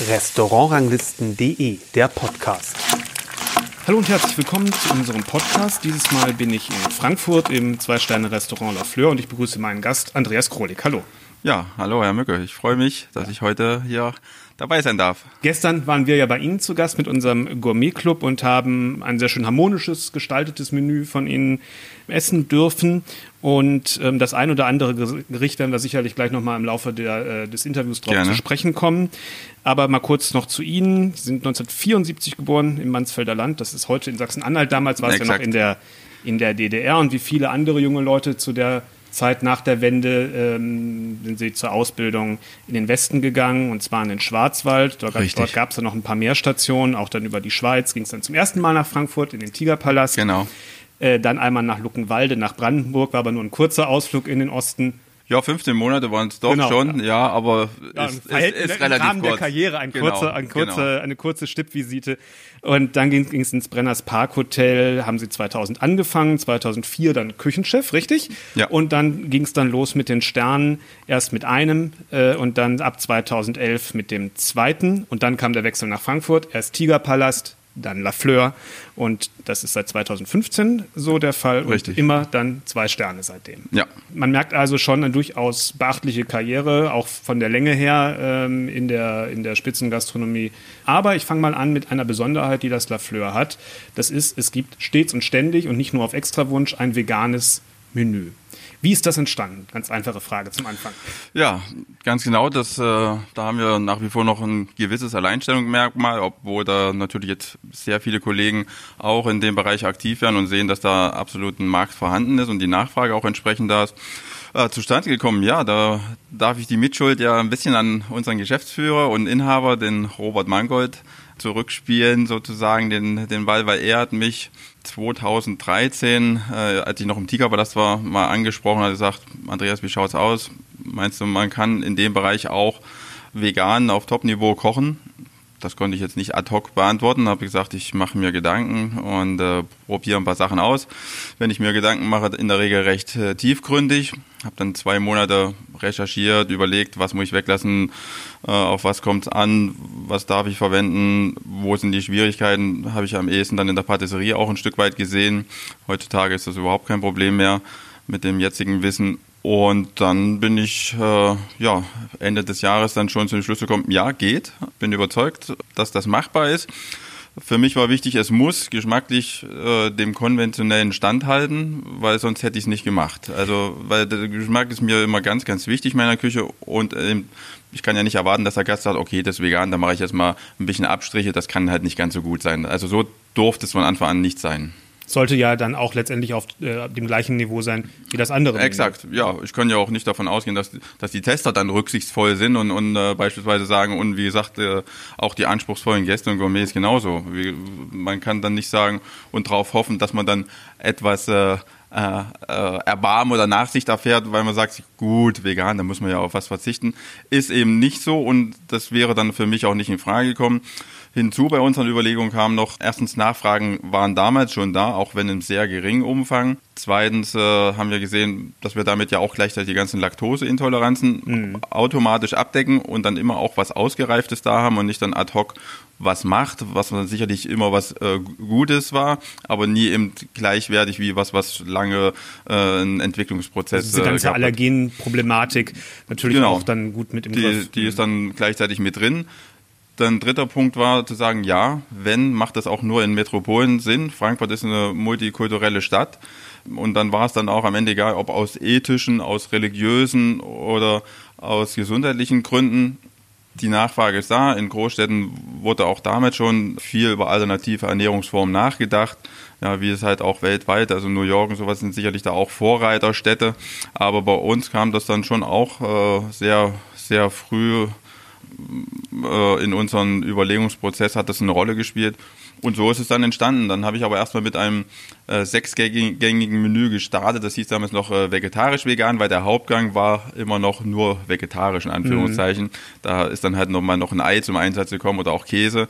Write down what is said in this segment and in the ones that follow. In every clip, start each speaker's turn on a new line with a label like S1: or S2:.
S1: Restaurantranglisten.de, der Podcast.
S2: Hallo und herzlich willkommen zu unserem Podcast. Dieses Mal bin ich in Frankfurt im Zwei-Sterne-Restaurant La Fleur und ich begrüße meinen Gast Andreas Krolik. Hallo.
S3: Ja, hallo Herr Mücke. Ich freue mich, dass ich heute hier dabei sein darf.
S2: Gestern waren wir ja bei Ihnen zu Gast mit unserem Gourmet-Club und haben ein sehr schön harmonisches, gestaltetes Menü von Ihnen essen dürfen. Und ähm, das ein oder andere Gericht werden wir sicherlich gleich nochmal im Laufe der, äh, des Interviews drauf Gerne. zu sprechen kommen. Aber mal kurz noch zu Ihnen. Sie sind 1974 geboren im Mansfelder Land. Das ist heute in Sachsen-Anhalt. Damals war es ja noch in der, in der DDR. Und wie viele andere junge Leute zu der Zeit nach der Wende ähm, sind sie zur Ausbildung in den Westen gegangen und zwar in den Schwarzwald. Dort, dort gab es dann noch ein paar mehr Stationen, auch dann über die Schweiz ging es dann zum ersten Mal nach Frankfurt in den Tigerpalast.
S3: Genau.
S2: Äh, dann einmal nach Luckenwalde, nach Brandenburg, war aber nur ein kurzer Ausflug in den Osten.
S3: Ja, 15 Monate waren es doch genau. schon, ja, aber
S2: ja, ist, ist, ist relativ Rahmen kurz. der Karriere ein genau, ein kurzer, genau. eine kurze Stippvisite. Und dann ging es ins Brenners Park Hotel, haben sie 2000 angefangen, 2004 dann Küchenchef, richtig?
S3: Ja.
S2: Und dann ging es dann los mit den Sternen, erst mit einem äh, und dann ab 2011 mit dem zweiten. Und dann kam der Wechsel nach Frankfurt, erst Tigerpalast, dann La Fleur und das ist seit 2015 so der Fall
S3: Richtig.
S2: und immer dann zwei Sterne seitdem.
S3: Ja.
S2: Man merkt also schon eine durchaus beachtliche Karriere, auch von der Länge her ähm, in, der, in der Spitzengastronomie. Aber ich fange mal an mit einer Besonderheit, die das La Fleur hat. Das ist, es gibt stets und ständig und nicht nur auf Extrawunsch ein veganes Menü. Wie ist das entstanden? Ganz einfache Frage zum Anfang.
S3: Ja, ganz genau. Das, äh, da haben wir nach wie vor noch ein gewisses Alleinstellungsmerkmal, obwohl da natürlich jetzt sehr viele Kollegen auch in dem Bereich aktiv werden und sehen, dass da absolut ein Markt vorhanden ist und die Nachfrage auch entsprechend da ist. Äh, zustande gekommen, ja, da darf ich die Mitschuld ja ein bisschen an unseren Geschäftsführer und Inhaber, den Robert Mangold, zurückspielen, sozusagen den, den Ball, weil er hat mich 2013, äh, als ich noch im Tigerpalast war, mal angesprochen, hat gesagt, Andreas, wie schaut's aus? Meinst du, man kann in dem Bereich auch vegan auf Top-Niveau kochen? Das konnte ich jetzt nicht ad hoc beantworten, habe gesagt, ich mache mir Gedanken und äh, probiere ein paar Sachen aus. Wenn ich mir Gedanken mache, in der Regel recht äh, tiefgründig. Habe dann zwei Monate recherchiert, überlegt, was muss ich weglassen, äh, auf was kommt es an, was darf ich verwenden, wo sind die Schwierigkeiten, habe ich am ehesten dann in der Patisserie auch ein Stück weit gesehen. Heutzutage ist das überhaupt kein Problem mehr mit dem jetzigen Wissen und dann bin ich äh, ja, Ende des Jahres dann schon zum Schluss gekommen, ja, geht. Bin überzeugt, dass das machbar ist. Für mich war wichtig, es muss geschmacklich äh, dem konventionellen standhalten, weil sonst hätte ich es nicht gemacht. Also, weil der Geschmack ist mir immer ganz, ganz wichtig in meiner Küche und ähm, ich kann ja nicht erwarten, dass der Gast sagt, okay, das ist vegan, da mache ich jetzt mal ein bisschen Abstriche, das kann halt nicht ganz so gut sein. Also so durfte es von Anfang an nicht sein
S2: sollte ja dann auch letztendlich auf äh, dem gleichen Niveau sein wie das andere.
S3: Exakt, ja. Ich kann ja auch nicht davon ausgehen, dass, dass die Tester dann rücksichtsvoll sind und, und äh, beispielsweise sagen, und wie gesagt, äh, auch die anspruchsvollen Gäste und Gourmets genauso. Wie, man kann dann nicht sagen und darauf hoffen, dass man dann etwas äh, äh, Erbarmen oder Nachsicht erfährt, weil man sagt, gut, vegan, da muss man ja auf was verzichten. Ist eben nicht so und das wäre dann für mich auch nicht in Frage gekommen. Hinzu bei unseren Überlegungen kam noch, erstens Nachfragen waren damals schon da, auch wenn im sehr geringen Umfang. Zweitens äh, haben wir gesehen, dass wir damit ja auch gleichzeitig die ganzen Laktoseintoleranzen mhm. automatisch abdecken und dann immer auch was Ausgereiftes da haben und nicht dann ad hoc was macht, was dann sicherlich immer was äh, Gutes war, aber nie eben gleichwertig wie was, was lange äh, ein Entwicklungsprozess.
S2: Also diese ganze äh, Allergenproblematik natürlich genau. auch dann gut mit im
S3: die,
S2: Griff.
S3: Die ist dann gleichzeitig mit drin. Dann dritter Punkt war zu sagen, ja, wenn, macht das auch nur in Metropolen Sinn. Frankfurt ist eine multikulturelle Stadt. Und dann war es dann auch am Ende egal, ob aus ethischen, aus religiösen oder aus gesundheitlichen Gründen. Die Nachfrage ist da. In Großstädten wurde auch damit schon viel über alternative Ernährungsformen nachgedacht. Ja, wie es halt auch weltweit, also New York und sowas sind sicherlich da auch Vorreiterstädte. Aber bei uns kam das dann schon auch äh, sehr, sehr früh in unserem Überlegungsprozess hat das eine Rolle gespielt. Und so ist es dann entstanden. Dann habe ich aber erstmal mit einem äh, sechsgängigen Menü gestartet. Das hieß damals noch äh, vegetarisch-vegan, weil der Hauptgang war immer noch nur vegetarisch, in Anführungszeichen. Mhm. Da ist dann halt nochmal noch ein Ei zum Einsatz gekommen oder auch Käse.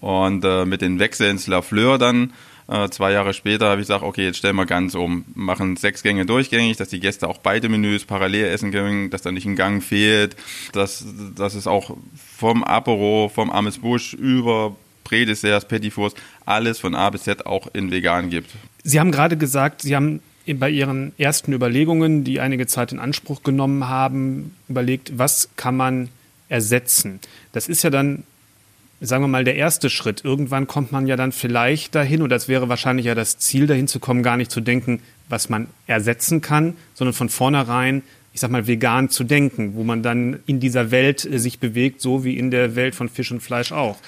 S3: Und äh, mit den Wechsel ins La Fleur dann Äh, zwei Jahre später habe ich gesagt, okay, jetzt stellen wir ganz um, machen sechs Gänge durchgängig, dass die Gäste auch beide Menüs parallel essen können, dass da nicht ein Gang fehlt, dass, dass es auch vom Apero, vom Amesbusch über Prädesserts, Petit alles von A bis Z auch in vegan gibt.
S2: Sie haben gerade gesagt, Sie haben bei Ihren ersten Überlegungen, die einige Zeit in Anspruch genommen haben, überlegt, was kann man ersetzen. Das ist ja dann, sagen wir mal, der erste Schritt. Irgendwann kommt man ja dann vielleicht dahin, und das wäre wahrscheinlich ja das Ziel, dahin zu kommen, gar nicht zu denken, was man ersetzen kann, sondern von vornherein ich sag mal, vegan zu denken, wo man dann in dieser Welt äh, sich bewegt, so wie in der Welt von Fisch und Fleisch auch.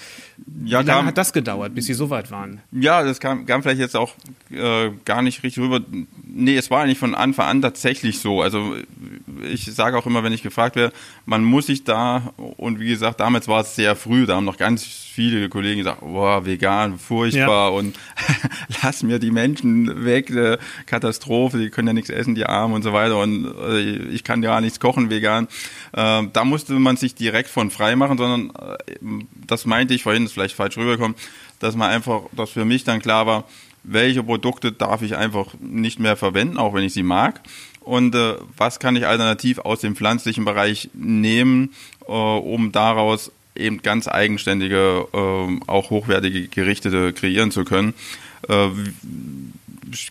S2: Ja, wie lange kam, hat das gedauert, bis Sie so weit waren?
S3: Ja, das kam, kam vielleicht jetzt auch äh, gar nicht richtig rüber. Nee, es war eigentlich von Anfang an tatsächlich so. Also ich sage auch immer, wenn ich gefragt werde, man muss sich da, und wie gesagt, damals war es sehr früh, da haben noch ganz viele Kollegen gesagt, boah, vegan, furchtbar ja. und lass mir die Menschen weg, äh, Katastrophe, die können ja nichts essen, die Armen und so weiter und äh, ich kann ja nichts kochen vegan. Äh, da musste man sich direkt von frei machen, sondern äh, das meinte ich vorhin, ist vielleicht falsch rübergekommen, dass man einfach, dass für mich dann klar war, welche Produkte darf ich einfach nicht mehr verwenden, auch wenn ich sie mag. Und äh, was kann ich alternativ aus dem pflanzlichen Bereich nehmen, äh, um daraus eben ganz eigenständige, äh, auch hochwertige Gerichte kreieren zu können.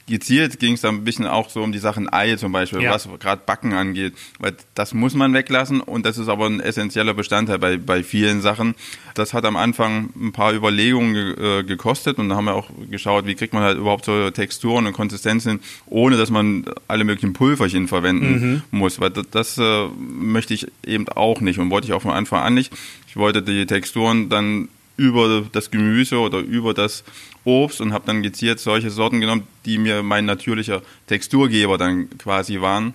S3: Gezielt ging es dann ein bisschen auch so um die Sachen Ei zum Beispiel, ja. was gerade Backen angeht. Weil das muss man weglassen und das ist aber ein essentieller Bestandteil bei, bei vielen Sachen. Das hat am Anfang ein paar Überlegungen ge äh, gekostet und da haben wir auch geschaut, wie kriegt man halt überhaupt so Texturen und Konsistenzen, ohne dass man alle möglichen Pulverchen verwenden mhm. muss. Weil das, das äh, möchte ich eben auch nicht und wollte ich auch von Anfang an nicht. Ich wollte die Texturen dann über das Gemüse oder über das Obst und habe dann gezielt solche Sorten genommen, die mir mein natürlicher Texturgeber dann quasi waren.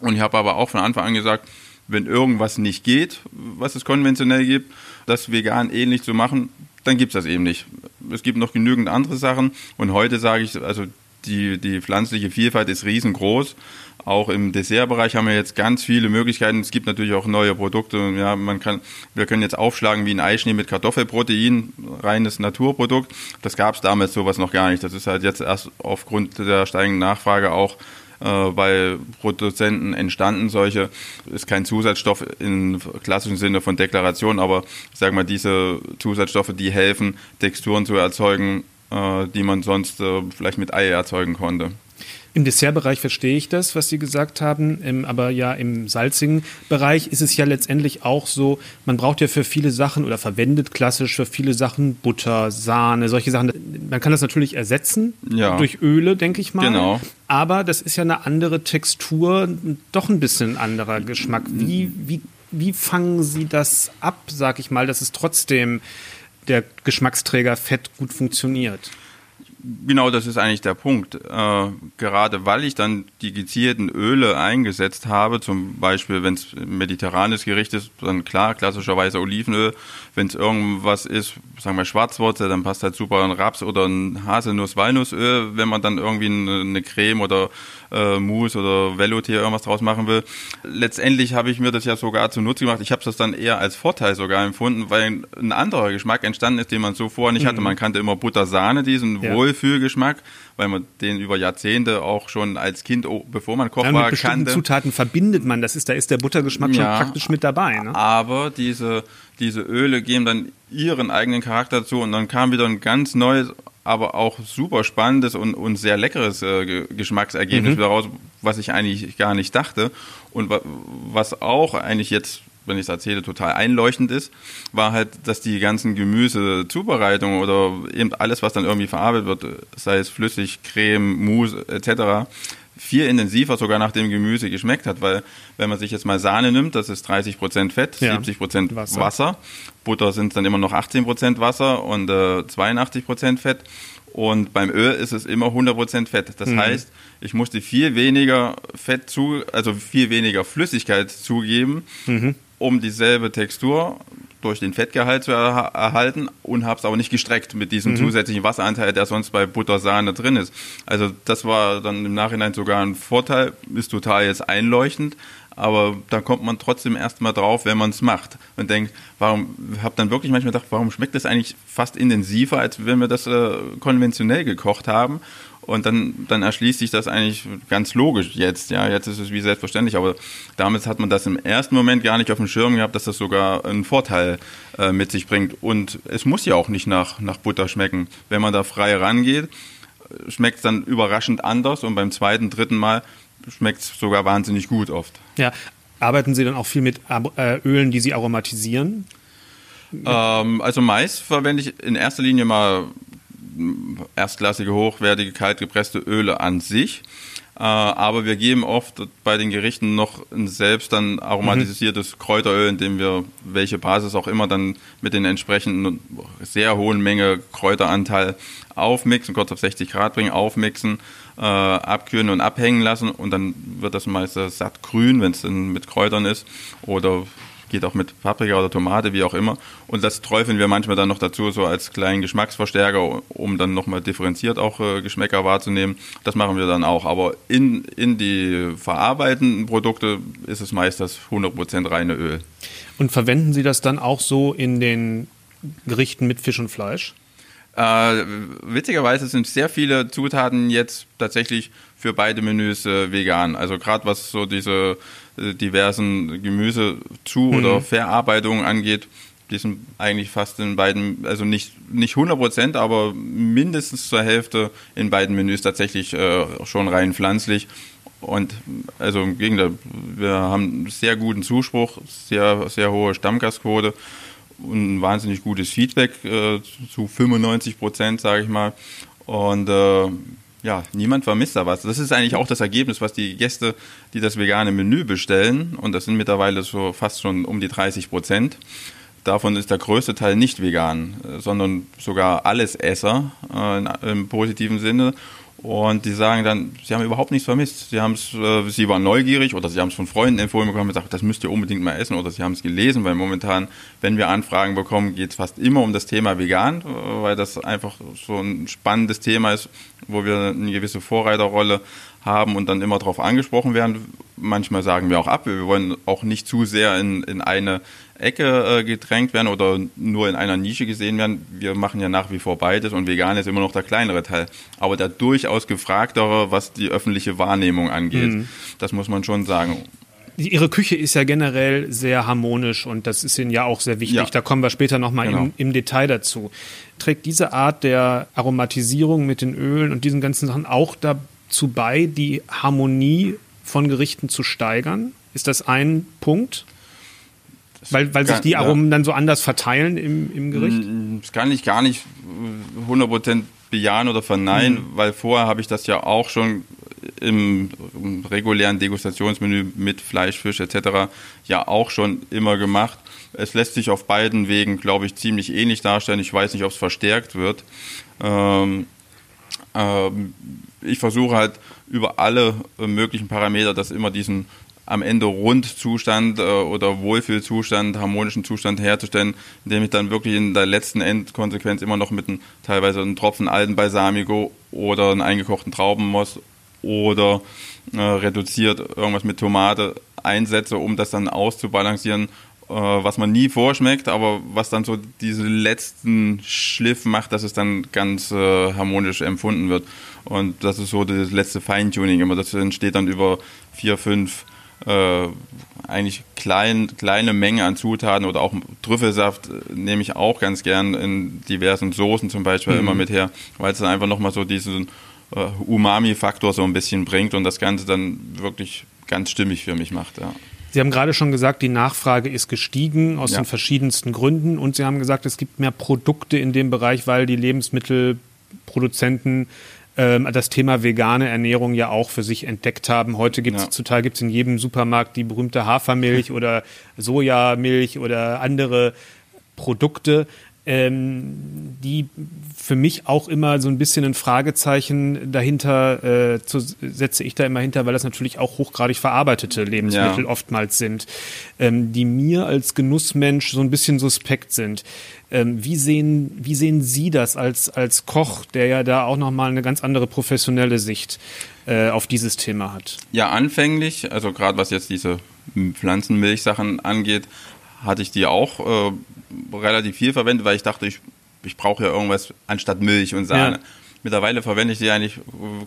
S3: Und ich habe aber auch von Anfang an gesagt, wenn irgendwas nicht geht, was es konventionell gibt, das vegan ähnlich zu machen, dann gibt es das eben nicht. Es gibt noch genügend andere Sachen und heute sage ich, also die, die pflanzliche Vielfalt ist riesengroß auch im Dessertbereich haben wir jetzt ganz viele Möglichkeiten. Es gibt natürlich auch neue Produkte. Ja, man kann, wir können jetzt aufschlagen wie ein Eischnee mit Kartoffelprotein, reines Naturprodukt. Das gab es damals sowas noch gar nicht. Das ist halt jetzt erst aufgrund der steigenden Nachfrage auch äh, bei Produzenten entstanden. Solche ist kein Zusatzstoff im klassischen Sinne von Deklaration, aber ich sage mal, diese Zusatzstoffe, die helfen, Texturen zu erzeugen, äh, die man sonst äh, vielleicht mit Ei erzeugen konnte.
S2: Im Dessertbereich verstehe ich das, was Sie gesagt haben, ähm, aber ja im salzigen Bereich ist es ja letztendlich auch so, man braucht ja für viele Sachen oder verwendet klassisch für viele Sachen Butter, Sahne, solche Sachen. Man kann das natürlich ersetzen ja. durch Öle, denke ich mal. Genau. Aber das ist ja eine andere Textur, doch ein bisschen anderer Geschmack. Wie, wie, wie fangen Sie das ab, sag ich mal, dass es trotzdem der Geschmacksträger Fett gut funktioniert?
S3: Genau, das ist eigentlich der Punkt. Äh, gerade weil ich dann die gezielten Öle eingesetzt habe, zum Beispiel, wenn es mediterranes Gericht ist, dann klar, klassischerweise Olivenöl. Wenn es irgendwas ist, sagen wir Schwarzwurzel, dann passt halt super ein Raps oder ein Haselnuss-Walnussöl, wenn man dann irgendwie eine Creme oder äh, Mousse oder Veloutier irgendwas draus machen will. Letztendlich habe ich mir das ja sogar zunutze gemacht. Ich habe das dann eher als Vorteil sogar empfunden, weil ein anderer Geschmack entstanden ist, den man so vorher nicht mhm. hatte. Man kannte immer Butter-Sahne, diesen ja. Wohlfühlgeschmack, weil man den über Jahrzehnte auch schon als Kind, oh, bevor man Koch ja, war,
S2: mit kannte. Zutaten verbindet man. Das ist, da ist der Buttergeschmack ja, schon praktisch mit dabei. Ne?
S3: Aber diese, diese Öle geben dann ihren eigenen Charakter dazu und dann kam wieder ein ganz neues aber auch super spannendes und, und sehr leckeres äh, Geschmacksergebnis mhm. daraus, was ich eigentlich gar nicht dachte. Und was auch eigentlich jetzt, wenn ich es erzähle, total einleuchtend ist, war halt, dass die ganzen Gemüsezubereitungen oder eben alles, was dann irgendwie verarbeitet wird, sei es flüssig, Creme, Mousse etc., viel intensiver sogar nach dem Gemüse geschmeckt hat, weil wenn man sich jetzt mal Sahne nimmt, das ist 30 Prozent Fett, ja. 70 Prozent Wasser. Wasser. Butter sind dann immer noch 18 Prozent Wasser und äh, 82 Prozent Fett. Und beim Öl ist es immer 100 Prozent Fett. Das mhm. heißt, ich musste viel weniger Fett zu, also viel weniger Flüssigkeit zugeben, mhm. Um dieselbe Textur durch den Fettgehalt zu erha- erhalten und habe es aber nicht gestreckt mit diesem zusätzlichen Wasseranteil, der sonst bei Buttersahne drin ist. Also das war dann im Nachhinein sogar ein Vorteil, ist total jetzt einleuchtend, aber da kommt man trotzdem erstmal drauf, wenn man es macht und denkt, warum, habe dann wirklich manchmal gedacht, warum schmeckt das eigentlich fast intensiver, als wenn wir das äh, konventionell gekocht haben und dann, dann erschließt sich das eigentlich ganz logisch jetzt. Ja, jetzt ist es wie selbstverständlich, aber damals hat man das im ersten Moment gar nicht auf dem Schirm gehabt, dass das sogar einen Vorteil äh, mit sich bringt. Und es muss ja auch nicht nach, nach Butter schmecken. Wenn man da frei rangeht, schmeckt es dann überraschend anders und beim zweiten, dritten Mal schmeckt es sogar wahnsinnig gut oft.
S2: Ja. Arbeiten Sie dann auch viel mit äh, Ölen, die Sie aromatisieren?
S3: Ähm, also Mais verwende ich in erster Linie mal erstklassige, hochwertige, kaltgepresste Öle an sich. Äh, aber wir geben oft bei den Gerichten noch ein selbst dann aromatisiertes Kräuteröl, in dem wir welche Basis auch immer dann mit den entsprechenden sehr hohen Menge Kräuteranteil aufmixen, kurz auf 60 Grad bringen, aufmixen, äh, abkühlen und abhängen lassen und dann wird das meistens satt grün, wenn es dann mit Kräutern ist oder geht auch mit Paprika oder Tomate, wie auch immer. Und das träufeln wir manchmal dann noch dazu, so als kleinen Geschmacksverstärker, um dann nochmal differenziert auch äh, Geschmäcker wahrzunehmen. Das machen wir dann auch. Aber in, in die verarbeitenden Produkte ist es meist das 100% reine Öl.
S2: Und verwenden Sie das dann auch so in den Gerichten mit Fisch und Fleisch?
S3: Äh, witzigerweise sind sehr viele Zutaten jetzt tatsächlich für beide Menüs äh, vegan. Also gerade was so diese diversen Gemüse zu oder Verarbeitungen angeht, die sind eigentlich fast in beiden, also nicht, nicht 100 Prozent, aber mindestens zur Hälfte in beiden Menüs tatsächlich äh, schon rein pflanzlich. Und also im Gegenteil, wir haben sehr guten Zuspruch, sehr, sehr hohe Stammgastquote und ein wahnsinnig gutes Feedback äh, zu 95 Prozent, sage ich mal. Und äh, ja, niemand vermisst da was. Das ist eigentlich auch das Ergebnis, was die Gäste, die das vegane Menü bestellen, und das sind mittlerweile so fast schon um die 30 Prozent. Davon ist der größte Teil nicht vegan, äh, sondern sogar alles Esser äh, im positiven Sinne. Und die sagen dann, sie haben überhaupt nichts vermisst. Sie haben es, äh, sie waren neugierig oder sie haben es von Freunden empfohlen bekommen und gesagt, das müsst ihr unbedingt mal essen oder sie haben es gelesen, weil momentan, wenn wir Anfragen bekommen, geht es fast immer um das Thema vegan, äh, weil das einfach so ein spannendes Thema ist, wo wir eine gewisse Vorreiterrolle haben und dann immer darauf angesprochen werden. Manchmal sagen wir auch ab, wir wollen auch nicht zu sehr in, in eine Ecke äh, gedrängt werden oder nur in einer Nische gesehen werden. Wir machen ja nach wie vor beides und vegan ist immer noch der kleinere Teil. Aber der durchaus gefragtere, was die öffentliche Wahrnehmung angeht. Das muss man schon sagen.
S2: Ihre Küche ist ja generell sehr harmonisch und das ist Ihnen ja auch sehr wichtig.
S3: Ja.
S2: Da kommen wir später nochmal
S3: Genau.
S2: im, im Detail dazu. Trägt diese Art der Aromatisierung mit den Ölen und diesen ganzen Sachen auch dazu bei, die Harmonie von Gerichten zu steigern? Ist das ein Punkt? Weil, weil sich die
S3: ja.
S2: Aromen dann so anders verteilen im, im Gericht?
S3: Das kann ich gar nicht äh, 100% bejahen oder verneinen, weil vorher habe ich das ja auch schon im, im regulären Degustationsmenü mit Fleisch, Fisch etc. ja auch schon immer gemacht. Es lässt sich auf beiden Wegen, glaube ich, ziemlich ähnlich darstellen. Ich weiß nicht, ob es verstärkt wird. Ähm, ähm, ich versuche halt über alle möglichen Parameter, dass immer diesen am Ende Rundzustand äh, oder Wohlfühlzustand, harmonischen Zustand herzustellen, indem ich dann wirklich in der letzten Endkonsequenz immer noch mit einem, teilweise einem Tropfen alten Balsamico oder einen eingekochten Traubenmoss oder äh, reduziert irgendwas mit Tomate einsetze, um das dann auszubalancieren, äh, was man nie vorschmeckt, aber was dann so diesen letzten Schliff macht, dass es dann ganz äh, harmonisch empfunden wird. Und das ist so das letzte Feintuning immer. Das entsteht dann über vier, fünf äh, eigentlich klein, kleine Menge an Zutaten oder auch Trüffelsaft äh, nehme ich auch ganz gern in diversen Soßen zum Beispiel immer mit her, weil es dann einfach nochmal so diesen äh, Umami-Faktor so ein bisschen bringt und das Ganze dann wirklich ganz stimmig für mich macht. Ja.
S2: Sie haben gerade schon gesagt, die Nachfrage ist gestiegen aus
S3: Ja.
S2: den verschiedensten Gründen und Sie haben gesagt, es gibt mehr Produkte in dem Bereich, weil die Lebensmittelproduzenten ähm, das Thema vegane Ernährung ja auch für sich entdeckt haben. Heute gibt es
S3: Ja.
S2: zuteil gibt's in jedem Supermarkt die berühmte Hafermilch oder Sojamilch oder andere Produkte. ähm, die für mich auch immer so ein bisschen ein Fragezeichen dahinter äh, zu, setze ich da immer hinter, weil das natürlich auch hochgradig verarbeitete Lebensmittel ja. oftmals sind, ähm, die mir als Genussmensch so ein bisschen suspekt sind. Ähm, wie sehen wie sehen Sie das als als Koch, der ja da auch noch mal eine ganz andere professionelle Sicht äh, auf dieses Thema hat?
S3: Ja, anfänglich, also gerade was jetzt diese Pflanzenmilchsachen angeht, hatte ich die auch äh, relativ viel verwendet, weil ich dachte, ich, ich brauche ja irgendwas anstatt Milch und Sahne. Ja. Mittlerweile verwende ich die eigentlich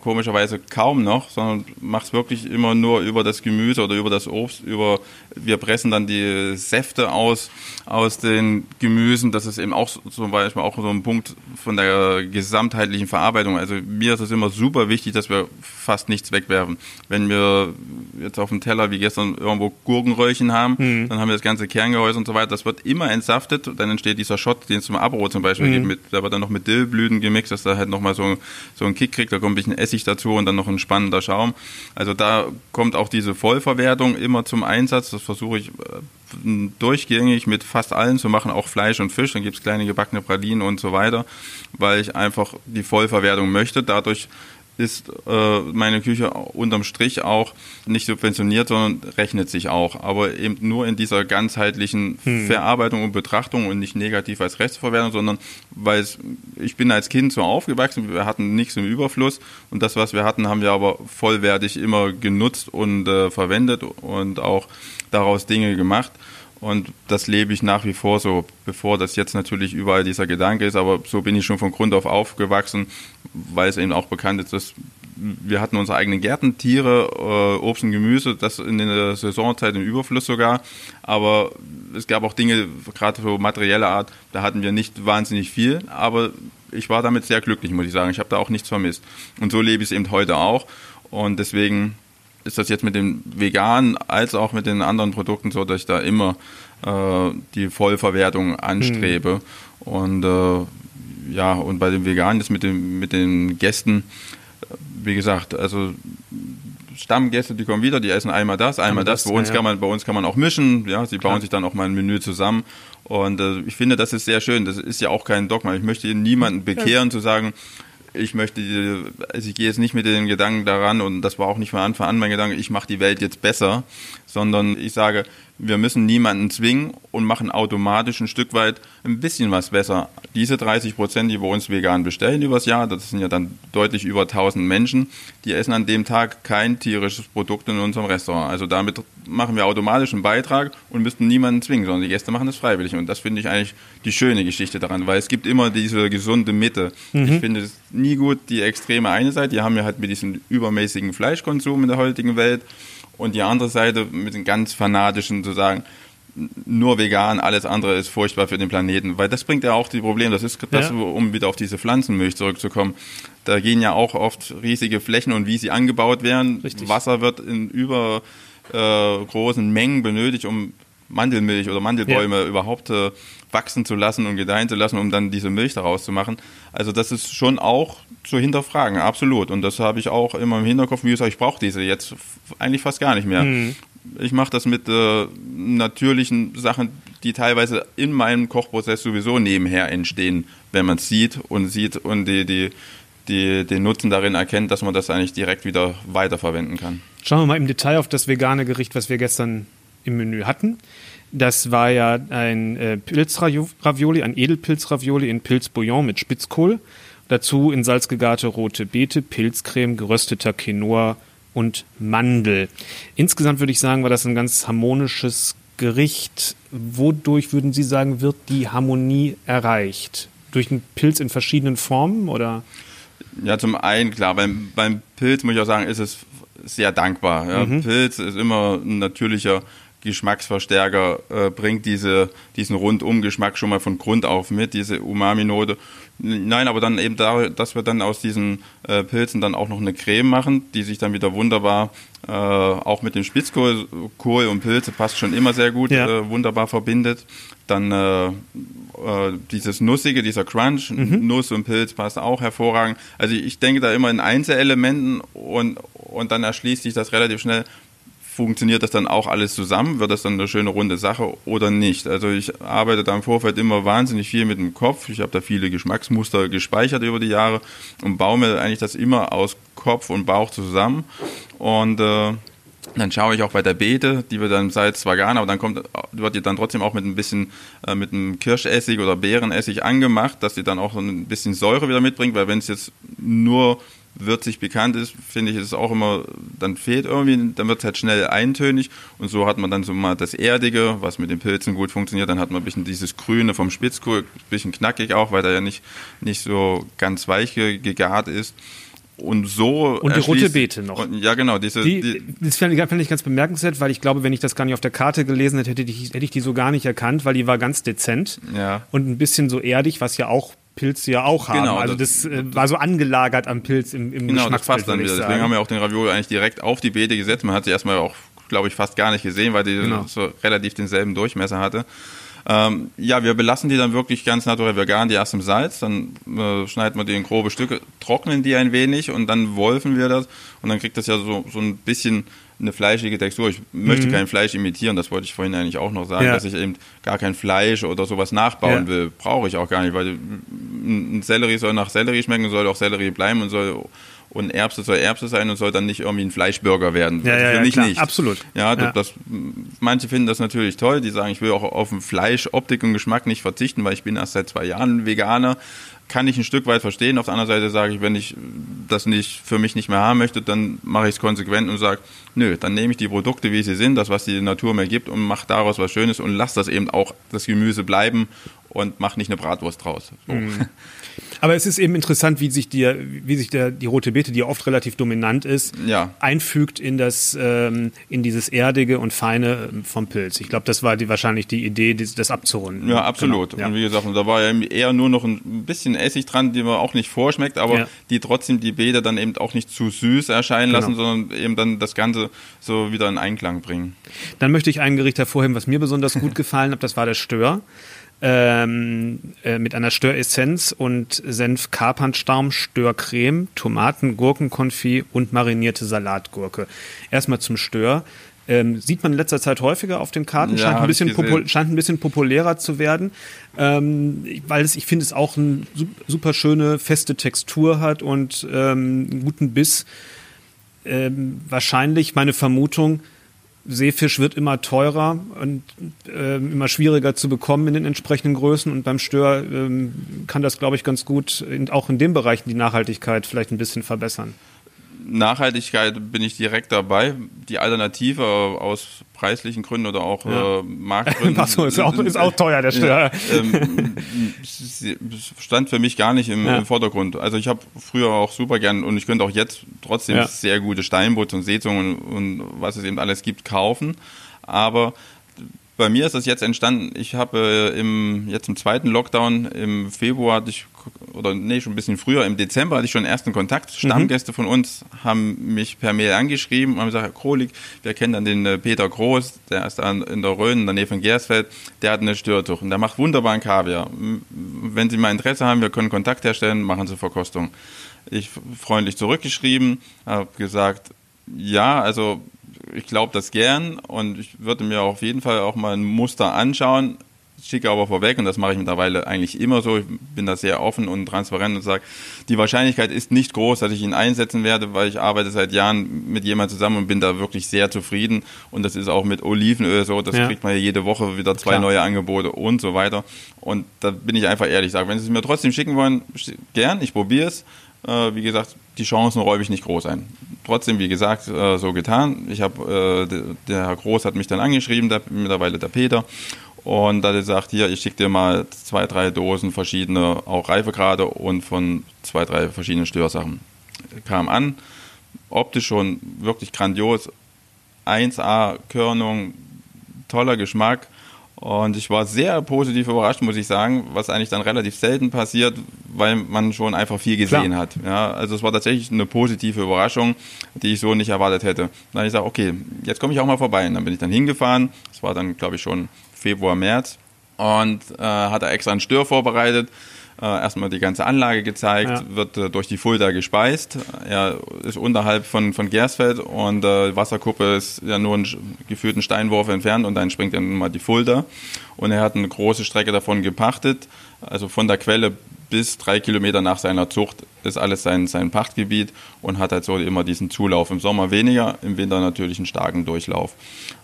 S3: komischerweise kaum noch, sondern mache es wirklich immer nur über das Gemüse oder über das Obst. Über wir pressen dann die Säfte aus aus den Gemüsen. Das ist eben auch zum Beispiel auch so ein Punkt von der gesamtheitlichen Verarbeitung. Also mir ist es immer super wichtig, dass wir fast nichts wegwerfen. Wenn wir jetzt auf dem Teller wie gestern irgendwo Gurkenröllchen haben, mhm. dann haben wir das ganze Kerngehäuse und so weiter. Das wird immer entsaftet. Dann entsteht dieser Shot, den es zum Abro zum Beispiel mhm. gibt. Mit, da wird dann noch mit Dillblüten gemixt, dass da halt nochmal so so, einen Kick kriegt, da kommt ein bisschen Essig dazu und dann noch ein spannender Schaum. Also da kommt auch diese Vollverwertung immer zum Einsatz. Das versuche ich äh, durchgängig mit fast allen zu machen, auch Fleisch und Fisch. Dann gibt es kleine gebackene Pralinen und so weiter, weil ich einfach die Vollverwertung möchte. Dadurch ist äh, meine Küche unterm Strich auch nicht subventioniert, sondern rechnet sich auch. Aber eben nur in dieser ganzheitlichen hm. Verarbeitung und Betrachtung und nicht negativ als Restverwertung, sondern weil es, ich bin als Kind so aufgewachsen, wir hatten nichts im Überfluss und das, was wir hatten, haben wir aber vollwertig immer genutzt und äh, verwendet und auch daraus Dinge gemacht. Und das lebe ich nach wie vor so, bevor das jetzt natürlich überall dieser Gedanke ist, aber so bin ich schon von Grund auf aufgewachsen, weil es eben auch bekannt ist, dass wir hatten unsere eigenen Gärten, Tiere, äh, Obst und Gemüse, das in der Saisonzeit im Überfluss sogar. Aber es gab auch Dinge, gerade so materielle Art, da hatten wir nicht wahnsinnig viel, aber ich war damit sehr glücklich, muss ich sagen. Ich habe da auch nichts vermisst. Und so lebe ich es eben heute auch. Und deswegen ist das jetzt mit dem Veganen als auch mit den anderen Produkten so, dass ich da immer äh, die Vollverwertung anstrebe. Mhm. Und äh, ja, und bei dem Veganen ist mit, dem, mit den Gästen, wie gesagt, also Stammgäste, die kommen wieder, die essen einmal das, einmal das. das. Bei uns ja. kann man, bei uns kann man auch mischen, ja, sie Klar. bauen sich dann auch mal ein Menü zusammen. Und äh, ich finde, das ist sehr schön. Das ist ja auch kein Dogma. Ich möchte niemanden bekehren, ja. zu sagen, ich möchte, also ich gehe jetzt nicht mit den Gedanken daran und das war auch nicht von Anfang an mein Gedanke, ich mache die Welt jetzt besser, sondern ich sage, wir müssen niemanden zwingen und machen automatisch ein Stück weit ein bisschen was besser. Diese 30 Prozent, die wir uns vegan bestellen übers Jahr, das sind ja dann deutlich über 1000 Menschen, die essen an dem Tag kein tierisches Produkt in unserem Restaurant. Also damit machen wir automatisch einen Beitrag und müssten niemanden zwingen, sondern die Gäste machen das freiwillig. Und das finde ich eigentlich die schöne Geschichte daran, weil es gibt immer diese gesunde Mitte. Mhm. Ich finde es nie gut, die extreme eine Seite, die haben wir halt mit diesem übermäßigen Fleischkonsum in der heutigen Welt und die andere Seite mit den ganz fanatischen zu sagen, nur vegan, alles andere ist furchtbar für den Planeten, weil das bringt ja auch die Probleme. Das ist das, ja. um wieder auf diese Pflanzenmilch zurückzukommen. Da gehen ja auch oft riesige Flächen und wie sie angebaut werden. Richtig. Wasser wird in über äh, großen Mengen benötigt, um Mandelmilch oder Mandelbäume ja. überhaupt äh, wachsen zu lassen und gedeihen zu lassen, um dann diese Milch daraus zu machen. Also das ist schon auch zu hinterfragen, absolut. Und das habe ich auch immer im Hinterkopf, wie gesagt, ich brauche diese jetzt eigentlich fast gar nicht mehr. Mhm. Ich mache das mit äh, natürlichen Sachen, die teilweise in meinem Kochprozess sowieso nebenher entstehen, wenn man es sieht und sieht und die, die, die, den Nutzen darin erkennt, dass man das eigentlich direkt wieder weiterverwenden kann.
S2: Schauen wir mal im Detail auf das vegane Gericht, was wir gestern im Menü hatten. Das war ja ein äh, Pilzravioli, ein Edelpilzravioli in Pilzbouillon mit Spitzkohl. Dazu in Salz gegarte rote Beete, Pilzcreme, gerösteter Quinoa und Mandel. Insgesamt würde ich sagen, war das ein ganz harmonisches Gericht. Wodurch würden Sie sagen, wird die Harmonie erreicht? Durch einen Pilz in verschiedenen Formen oder?
S3: Ja, zum einen klar, beim, beim Pilz muss ich auch sagen, ist es sehr dankbar. Ja. Mhm. Pilz ist immer ein natürlicher Geschmacksverstärker, äh, bringt diese, diesen Rundumgeschmack schon mal von Grund auf mit, diese Umami-Note. Nein, aber dann eben da, dass wir dann aus diesen äh, Pilzen dann auch noch eine Creme machen, die sich dann wieder wunderbar, äh, auch mit dem Spitzkohl, Kohl und Pilze passt schon immer sehr gut, ja. äh, wunderbar verbindet. Dann äh, äh, dieses Nussige, dieser Crunch, mhm. Nuss und Pilz passt auch hervorragend. Also ich denke da immer in Einzelelementen und, und dann erschließt sich das relativ schnell, funktioniert das dann auch alles zusammen? Wird das dann eine schöne runde Sache oder nicht? Also ich arbeite da im Vorfeld immer wahnsinnig viel mit dem Kopf. Ich habe da viele Geschmacksmuster gespeichert über die Jahre und baue mir eigentlich das immer aus Kopf und Bauch zusammen. Und äh, dann schaue ich auch bei der Beete, die wir dann Salz zwar gar, aber dann kommt, wird die dann trotzdem auch mit ein bisschen äh, mit einem Kirschessig oder Beerenessig angemacht, dass die dann auch so ein bisschen Säure wieder mitbringt, weil wenn es jetzt nur würzig bekannt ist, finde ich, ist es auch immer, dann fehlt irgendwie, dann wird es halt schnell eintönig und so hat man dann so mal das Erdige, was mit den Pilzen gut funktioniert, dann hat man ein bisschen dieses Grüne vom Spitzkohl, ein bisschen knackig auch, weil der ja nicht, nicht so ganz weich gegart ist. Und so.
S2: Und die rote Beete noch.
S3: Und, ja, genau. Diese,
S2: die, die, das fand ich, fand ich ganz bemerkenswert, weil ich glaube, wenn ich das gar nicht auf der Karte gelesen hätte, hätte ich, hätte ich die so gar nicht erkannt, weil die war ganz dezent
S3: ja.
S2: und ein bisschen so erdig, was ja auch Pilze ja auch haben.
S3: Genau,
S2: also das, das äh, war so angelagert am Pilz im, im
S3: Genau, das passt dann wieder. Deswegen haben wir auch den Ravioli eigentlich direkt auf die Beete gesetzt. Man hat sie erstmal auch, glaube ich, fast gar nicht gesehen, weil die genau. so relativ denselben Durchmesser hatte. Ähm, ja, wir belassen die dann wirklich ganz naturell vegan, die erst im Salz, dann äh, schneiden wir die in grobe Stücke, trocknen die ein wenig und dann wolfen wir das und dann kriegt das ja so, so ein bisschen eine fleischige Textur. Ich möchte mhm. kein Fleisch imitieren, das wollte ich vorhin eigentlich auch noch sagen, ja. dass ich eben gar kein Fleisch oder sowas nachbauen ja. will. Brauche ich auch gar nicht, weil ein Sellerie soll nach Sellerie schmecken, soll auch Sellerie bleiben und soll und Erbse soll Erbse sein und soll dann nicht irgendwie ein Fleischburger werden.
S2: Ja, ja,
S3: für mich
S2: klar,
S3: nicht.
S2: Absolut.
S3: Ja, das, das, manche finden das natürlich toll. Die sagen, ich will auch auf den Fleisch, Optik und Geschmack nicht verzichten, weil ich bin erst seit zwei Jahren Veganer kann ich ein Stück weit verstehen. Auf der anderen Seite sage ich, wenn ich das nicht für mich nicht mehr haben möchte, dann mache ich es konsequent und sage, nö, dann nehme ich die Produkte, wie sie sind, das, was die Natur mir gibt und mache daraus was Schönes und lasse das eben auch das Gemüse bleiben und mache nicht eine Bratwurst draus. So.
S2: Mhm. Aber es ist eben interessant, wie sich, die, wie sich der, die rote Beete, die oft relativ dominant ist,
S3: ja.
S2: einfügt in, das, ähm, in dieses Erdige und Feine ähm, vom Pilz. Ich glaube, das war die, wahrscheinlich die Idee, das, das abzurunden.
S3: Ja, absolut. Genau. Ja. Und wie gesagt, da war ja eher nur noch ein bisschen Essig dran, die man auch nicht vorschmeckt, aber ja. die trotzdem die Beete dann eben auch nicht zu süß erscheinen genau. lassen, sondern eben dann das Ganze so wieder in Einklang bringen.
S2: Dann möchte ich ein Gericht hervorheben, was mir besonders gut gefallen hat, das war der Stör ähm, äh, mit einer Störessenz und Senf Kapernstaum, Störcreme, Tomaten, Gurkenkonfit und marinierte Salatgurke. Erstmal zum Stör. Ähm, sieht man in letzter Zeit häufiger auf den Karten, ja, scheint, ein bisschen scheint ein bisschen populärer zu werden, ähm, weil es, ich finde, es auch eine super schöne, feste Textur hat und ähm, einen guten Biss. Ähm, wahrscheinlich, meine Vermutung, Seefisch wird immer teurer und äh, immer schwieriger zu bekommen in den entsprechenden Größen. Und beim Stör ähm, kann das, glaube ich, ganz gut in, auch in dem Bereich die Nachhaltigkeit vielleicht ein bisschen verbessern.
S3: Nachhaltigkeit bin ich direkt dabei. Die Alternative aus preislichen Gründen oder auch ja. äh, Marktgründen.
S2: Achso, ist auch, ist auch teuer, der Stör. Ja, ähm,
S3: stand für mich gar nicht im, ja. im Vordergrund. Also ich habe früher auch super gern und ich könnte auch jetzt trotzdem sehr gute Steinboots und Seezungen und, und was es eben alles gibt kaufen. Aber bei mir ist das jetzt entstanden, ich habe äh, im, jetzt im zweiten Lockdown im Februar hatte ich, oder nee, schon ein bisschen früher, im Dezember hatte ich schon ersten Kontakt. Mhm. Stammgäste von uns haben mich per Mail angeschrieben und haben gesagt, Herr Krolik, wir kennen dann den äh, Peter Groß, der ist da in der Rhön, in der Nähe von Gersfeld, der hat eine Störtuch und der macht wunderbaren Kaviar. Wenn Sie mal Interesse haben, wir können Kontakt herstellen, machen Sie Verkostung. Ich freundlich zurückgeschrieben, habe gesagt, ja, also ich glaube das gern und ich würde mir auf jeden Fall auch mal ein Muster anschauen, schicke aber vorweg, und das mache ich mittlerweile eigentlich immer so, ich bin da sehr offen und transparent und sage, die Wahrscheinlichkeit ist nicht groß, dass ich ihn einsetzen werde, weil ich arbeite seit Jahren mit jemandem zusammen und bin da wirklich sehr zufrieden. Und das ist auch mit Olivenöl so, das ja. kriegt man ja jede Woche wieder zwei Klar. neue Angebote und so weiter. Und da bin ich einfach ehrlich, sage, wenn Sie es mir trotzdem schicken wollen, gern, ich probiere es. Äh, wie gesagt, die Chancen räume ich nicht groß ein. Trotzdem, wie gesagt, äh, so getan. Ich habe, äh, der Herr Groß hat mich dann angeschrieben, der, mittlerweile der Peter, und da hat er gesagt, hier, ich schicke dir mal zwei, drei Dosen verschiedene, auch Reifegrade und von zwei, drei verschiedenen Störsachen. Kam an, optisch schon wirklich grandios, 1A Körnung, toller Geschmack und ich war sehr positiv überrascht, muss ich sagen, was eigentlich dann relativ selten passiert, weil man schon einfach viel gesehen Klar. hat. Ja, also es war tatsächlich eine positive Überraschung, die ich so nicht erwartet hätte. Dann habe ich gesagt, okay, jetzt komme ich auch mal vorbei. Und dann bin ich dann hingefahren. Das war dann, glaube ich, schon Februar, März. Und äh, hat er extra einen Stör vorbereitet. Äh, erstmal die ganze Anlage gezeigt,
S2: Ja.
S3: wird äh, durch die Fulda gespeist. Er ist unterhalb von, von Gersfeld und äh, Wasserkuppe ist ja nur einen geführten Steinwurf entfernt und dann springt dann mal die Fulda. Und er hat eine große Strecke davon gepachtet, also von der Quelle bis drei Kilometer nach seiner Zucht ist alles sein, sein Pachtgebiet und hat halt so immer diesen Zulauf. Im Sommer weniger, im Winter natürlich einen starken Durchlauf.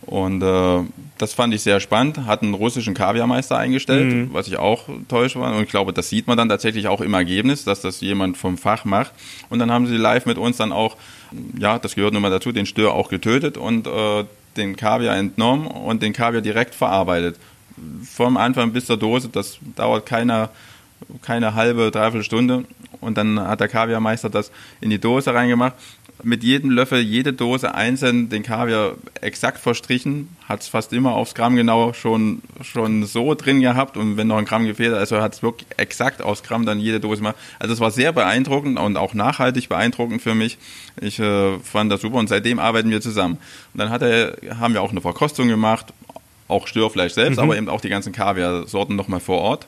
S3: Und äh, das fand ich sehr spannend. Hat einen russischen Kaviarmeister eingestellt, was ich auch täuscht war. Und ich glaube, das sieht man dann tatsächlich auch im Ergebnis, dass das jemand vom Fach macht. Und dann haben sie live mit uns dann auch, ja, das gehört nun mal dazu, den Stör auch getötet und äh, den Kaviar entnommen und den Kaviar direkt verarbeitet. Vom Anfang bis zur Dose, das dauert keine, keine halbe, dreiviertel Stunde. Und dann hat der Kaviarmeister das in die Dose reingemacht. Mit jedem Löffel, jede Dose einzeln den Kaviar exakt verstrichen, hat es fast immer aufs Gramm genau schon, schon so drin gehabt und wenn noch ein Gramm gefehlt hat, also hat es wirklich exakt aufs Gramm dann jede Dose mal. Also es war sehr beeindruckend und auch nachhaltig beeindruckend für mich. Ich äh, fand das super und seitdem arbeiten wir zusammen. Und dann hat er, haben wir auch eine Verkostung gemacht, auch Störfleisch selbst, aber eben auch die ganzen Kaviar-Sorten nochmal vor Ort.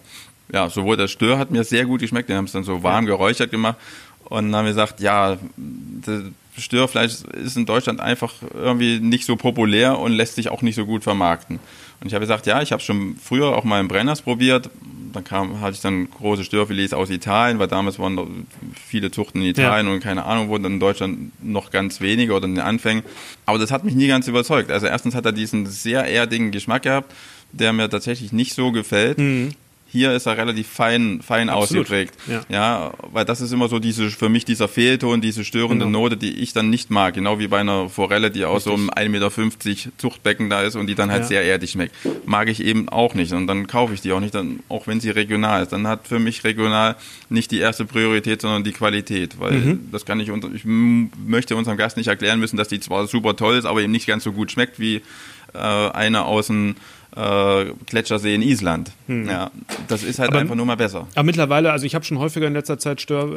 S3: Ja, sowohl das Stör hat mir sehr gut geschmeckt, wir haben es dann so warm geräuchert gemacht und dann haben wir gesagt, ja, das Störfleisch ist in Deutschland einfach irgendwie nicht so populär und lässt sich auch nicht so gut vermarkten. Und ich habe gesagt, ja, ich habe schon früher auch mal im Brenners probiert. Dann kam, hatte ich dann große Störfilets aus Italien, weil damals waren noch viele Zuchten in Italien und keine Ahnung, wurden dann in Deutschland noch ganz wenige oder in den Anfängen. Aber das hat mich nie ganz überzeugt. Also erstens hat er diesen sehr erdigen Geschmack gehabt, der mir tatsächlich nicht so gefällt. Hier ist er relativ fein, fein
S2: Absolut.
S3: ausgeprägt.
S2: Ja.
S3: Ja, weil das ist immer so diese, für mich dieser Fehlton, diese störende
S2: Genau.
S3: Note, die ich dann nicht mag. Genau wie bei einer Forelle, die aus so einem 1,50 Meter Zuchtbecken da ist und die dann halt
S2: Ja.
S3: sehr erdig schmeckt. Mag ich eben auch nicht. Und dann kaufe ich die auch nicht, dann, auch wenn sie regional ist. Dann hat für mich regional nicht die erste Priorität, sondern die Qualität. Weil
S2: Mhm.
S3: das kann ich, unter, ich möchte unserem Gast nicht erklären müssen, dass die zwar super toll ist, aber eben nicht ganz so gut schmeckt wie äh, eine aus dem äh, Gletschersee in Island. Ja, das ist halt
S2: Hm. Aber-
S3: einfach nur mal besser.
S2: Aber mittlerweile, also ich habe schon häufiger in letzter Zeit Stör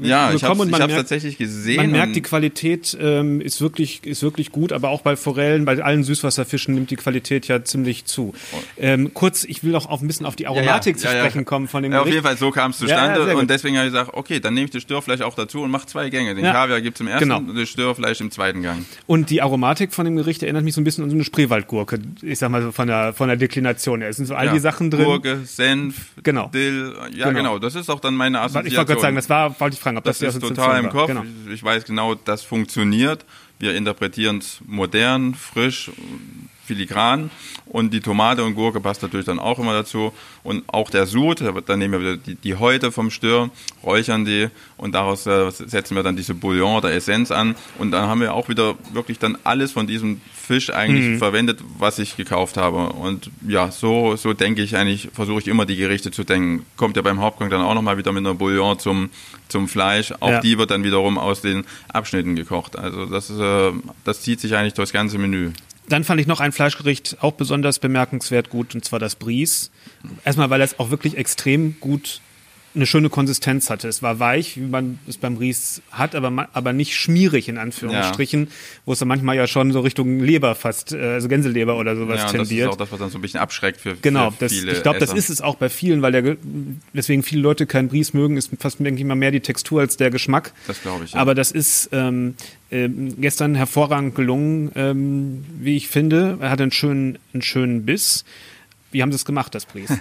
S2: äh,
S3: Ja, ich habe
S2: bekommen und man merkt,
S3: tatsächlich gesehen.
S2: man merkt, die Qualität ähm, ist, wirklich, ist wirklich gut, aber auch bei Forellen, bei allen Süßwasserfischen nimmt die Qualität ja ziemlich zu. Ähm, kurz, ich will auch auf ein bisschen auf die Aromatik zu sprechen kommen von dem
S3: ja, auf jeden Fall, so kam es
S2: Ja,
S3: zustande.
S2: ja,
S3: und deswegen habe ich gesagt, okay, dann nehme ich das Störfleisch auch dazu und mache zwei Gänge. Den
S2: Ja,
S3: Kaviar gibt es im ersten
S2: genau.
S3: und das Störfleisch im zweiten Gang.
S2: Und die Aromatik von dem Gericht erinnert mich so ein bisschen an so eine Spreewaldgurke, ich sag mal so von der, von der Deklination her. Es sind so all
S3: ja.
S2: die Sachen drin.
S3: Gurke, Senf,
S2: Genau.
S3: Dill. Ja,
S2: Genau.
S3: genau. Das ist auch dann meine Assoziation.
S2: Ich wollte gerade sagen, das war, wollte ich fragen, ob das,
S3: Das ist total im. Kopf.
S2: Genau.
S3: Ich weiß genau, das funktioniert. Wir interpretieren es modern, frisch, filigran. Und die Tomate und Gurke passt natürlich dann auch immer dazu. Und auch der Sud, dann nehmen wir wieder die, die Häute vom Stör, räuchern die und daraus äh, setzen wir dann diese Bouillon oder Essenz an. Und dann haben wir auch wieder wirklich dann alles von diesem Fisch eigentlich
S2: Mhm.
S3: verwendet, was ich gekauft habe. Und ja, so, so denke ich eigentlich, versuche ich immer die Gerichte zu denken. Kommt ja beim Hauptgang dann auch nochmal wieder mit einer Bouillon zum, zum Fleisch. Auch
S2: Ja.
S3: die wird dann wiederum aus den Abschnitten gekocht. Also das, ist, äh, das zieht sich eigentlich durchs ganze Menü.
S2: Dann fand ich noch ein Fleischgericht auch besonders bemerkenswert gut, und zwar das Bries. Erstmal, weil es auch wirklich extrem gut eine schöne Konsistenz hatte. Es war weich, wie man es beim Ries hat, aber, aber nicht schmierig in Anführungsstrichen, wo es dann manchmal ja schon so Richtung Leber fast, äh, also Gänseleber oder sowas
S3: ja, und das ist
S2: tendiert.
S3: auch das, was dann so ein bisschen abschreckt für,
S2: Genau,
S3: für
S2: das,
S3: viele
S2: ich glaube, das ist es auch bei vielen, weil der, Ge- weswegen viele Leute keinen Bries mögen, ist fast, denke ich mal, mehr die Textur als der Geschmack.
S3: Das glaube ich, ja.
S2: Aber das ist ähm, ähm, gestern hervorragend gelungen, ähm, wie ich finde. Er hat einen schönen, einen schönen Biss. Wie haben Sie es gemacht, das Bries?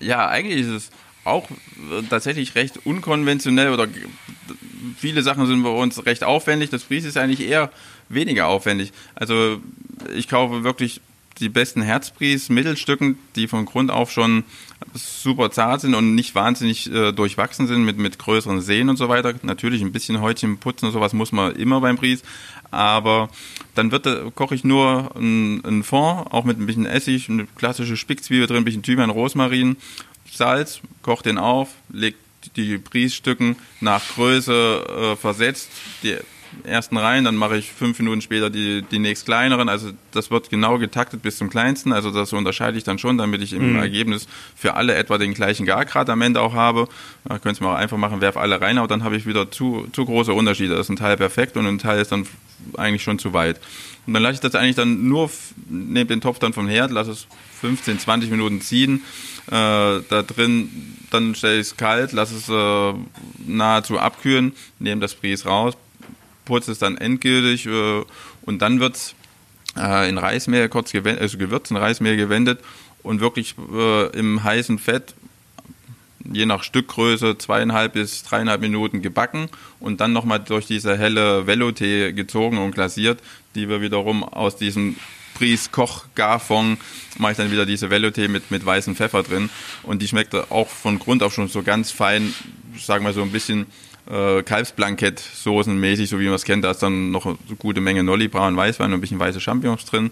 S3: Ja, eigentlich ist es auch äh, tatsächlich recht unkonventionell oder viele Sachen sind bei uns recht aufwendig. Das Bries ist eigentlich eher weniger aufwendig. Also ich kaufe wirklich die besten Herzbries, Mittelstücken, die von Grund auf schon super zart sind und nicht wahnsinnig äh, durchwachsen sind mit, mit größeren Sehnen und so weiter. Natürlich ein bisschen Häutchen putzen und sowas muss man immer beim Bries. Aber dann wird, äh, koche ich nur einen Fond, auch mit ein bisschen Essig, eine klassische Spickzwiebel drin, ein bisschen Thymian, Rosmarin, Salz, koche den auf, legt die Briesstücken nach Größe äh, versetzt, die ersten rein, dann mache ich fünf Minuten später die, die nächst kleineren. Also das wird genau getaktet bis zum kleinsten. Also das unterscheide ich dann schon, damit ich im mhm. Ergebnis für alle etwa den gleichen Gargrad am Ende auch habe. Da könnt ihr mal auch einfach machen, werf alle rein, aber dann habe ich wieder zu, zu große Unterschiede. Da ist ein Teil perfekt und ein Teil ist dann eigentlich schon zu weit. Und dann lasse ich das eigentlich dann nur, nehme den Topf dann vom Herd, lasse es 15, 20 Minuten ziehen. Äh, da drin, dann stelle ich es kalt, lasse es äh, nahezu abkühlen, nehme das Bries raus, putze es dann endgültig äh, und dann wird es äh, in Reismehl kurz gewendet, also gewürzt in Reismehl gewendet und wirklich äh, im heißen Fett je nach Stückgröße zweieinhalb bis dreieinhalb Minuten gebacken und dann nochmal durch diese helle Velouté gezogen und glasiert, die wir wiederum aus diesem Pries Koch Garfond mache ich dann wieder diese Velouté mit, mit weißem Pfeffer drin. Und die schmeckt auch von Grund auf schon so ganz fein, sagen wir so ein bisschen äh, Kalbsblankett-Soßen mäßig, so wie man es kennt. Da ist dann noch eine gute Menge Nolli, braun Weißwein und ein bisschen weiße Champignons drin.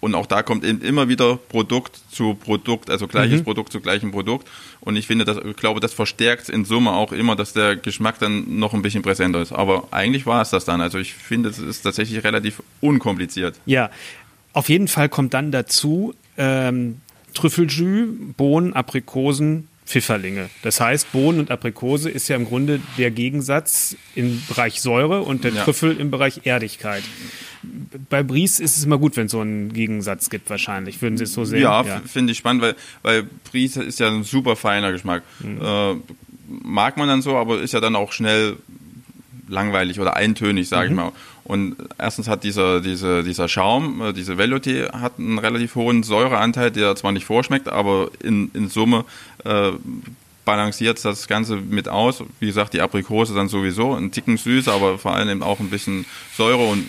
S3: Und auch da kommt eben immer wieder Produkt zu Produkt, also gleiches mhm. Produkt zu gleichem Produkt. Und ich finde, das, ich glaube, das verstärkt in Summe auch immer, dass der Geschmack dann noch ein bisschen präsenter ist. Aber eigentlich war es das dann. Also ich finde, es ist tatsächlich relativ unkompliziert.
S2: Ja, auf jeden Fall kommt dann dazu ähm, Trüffeljus, Bohnen, Aprikosen, Pfifferlinge. Das heißt, Bohnen und Aprikose ist ja im Grunde der Gegensatz im Bereich Säure und der ja. Trüffel im Bereich Erdigkeit. Bei Bries ist es immer gut, wenn es so einen Gegensatz gibt, wahrscheinlich. Würden Sie es so sehen?
S3: Ja, ja. finde ich spannend, weil, weil Bries ist ja ein super feiner Geschmack. Mhm. Äh, mag man dann so, aber ist ja dann auch schnell langweilig oder eintönig, sage mhm. ich mal. Und erstens hat dieser, diese, dieser Schaum, äh, diese Velouté, hat einen relativ hohen Säureanteil, der zwar nicht vorschmeckt, aber in, in Summe äh, balanciert das Ganze mit aus. Wie gesagt, die Aprikose dann sowieso ein Ticken süß, aber vor allem auch ein bisschen Säure und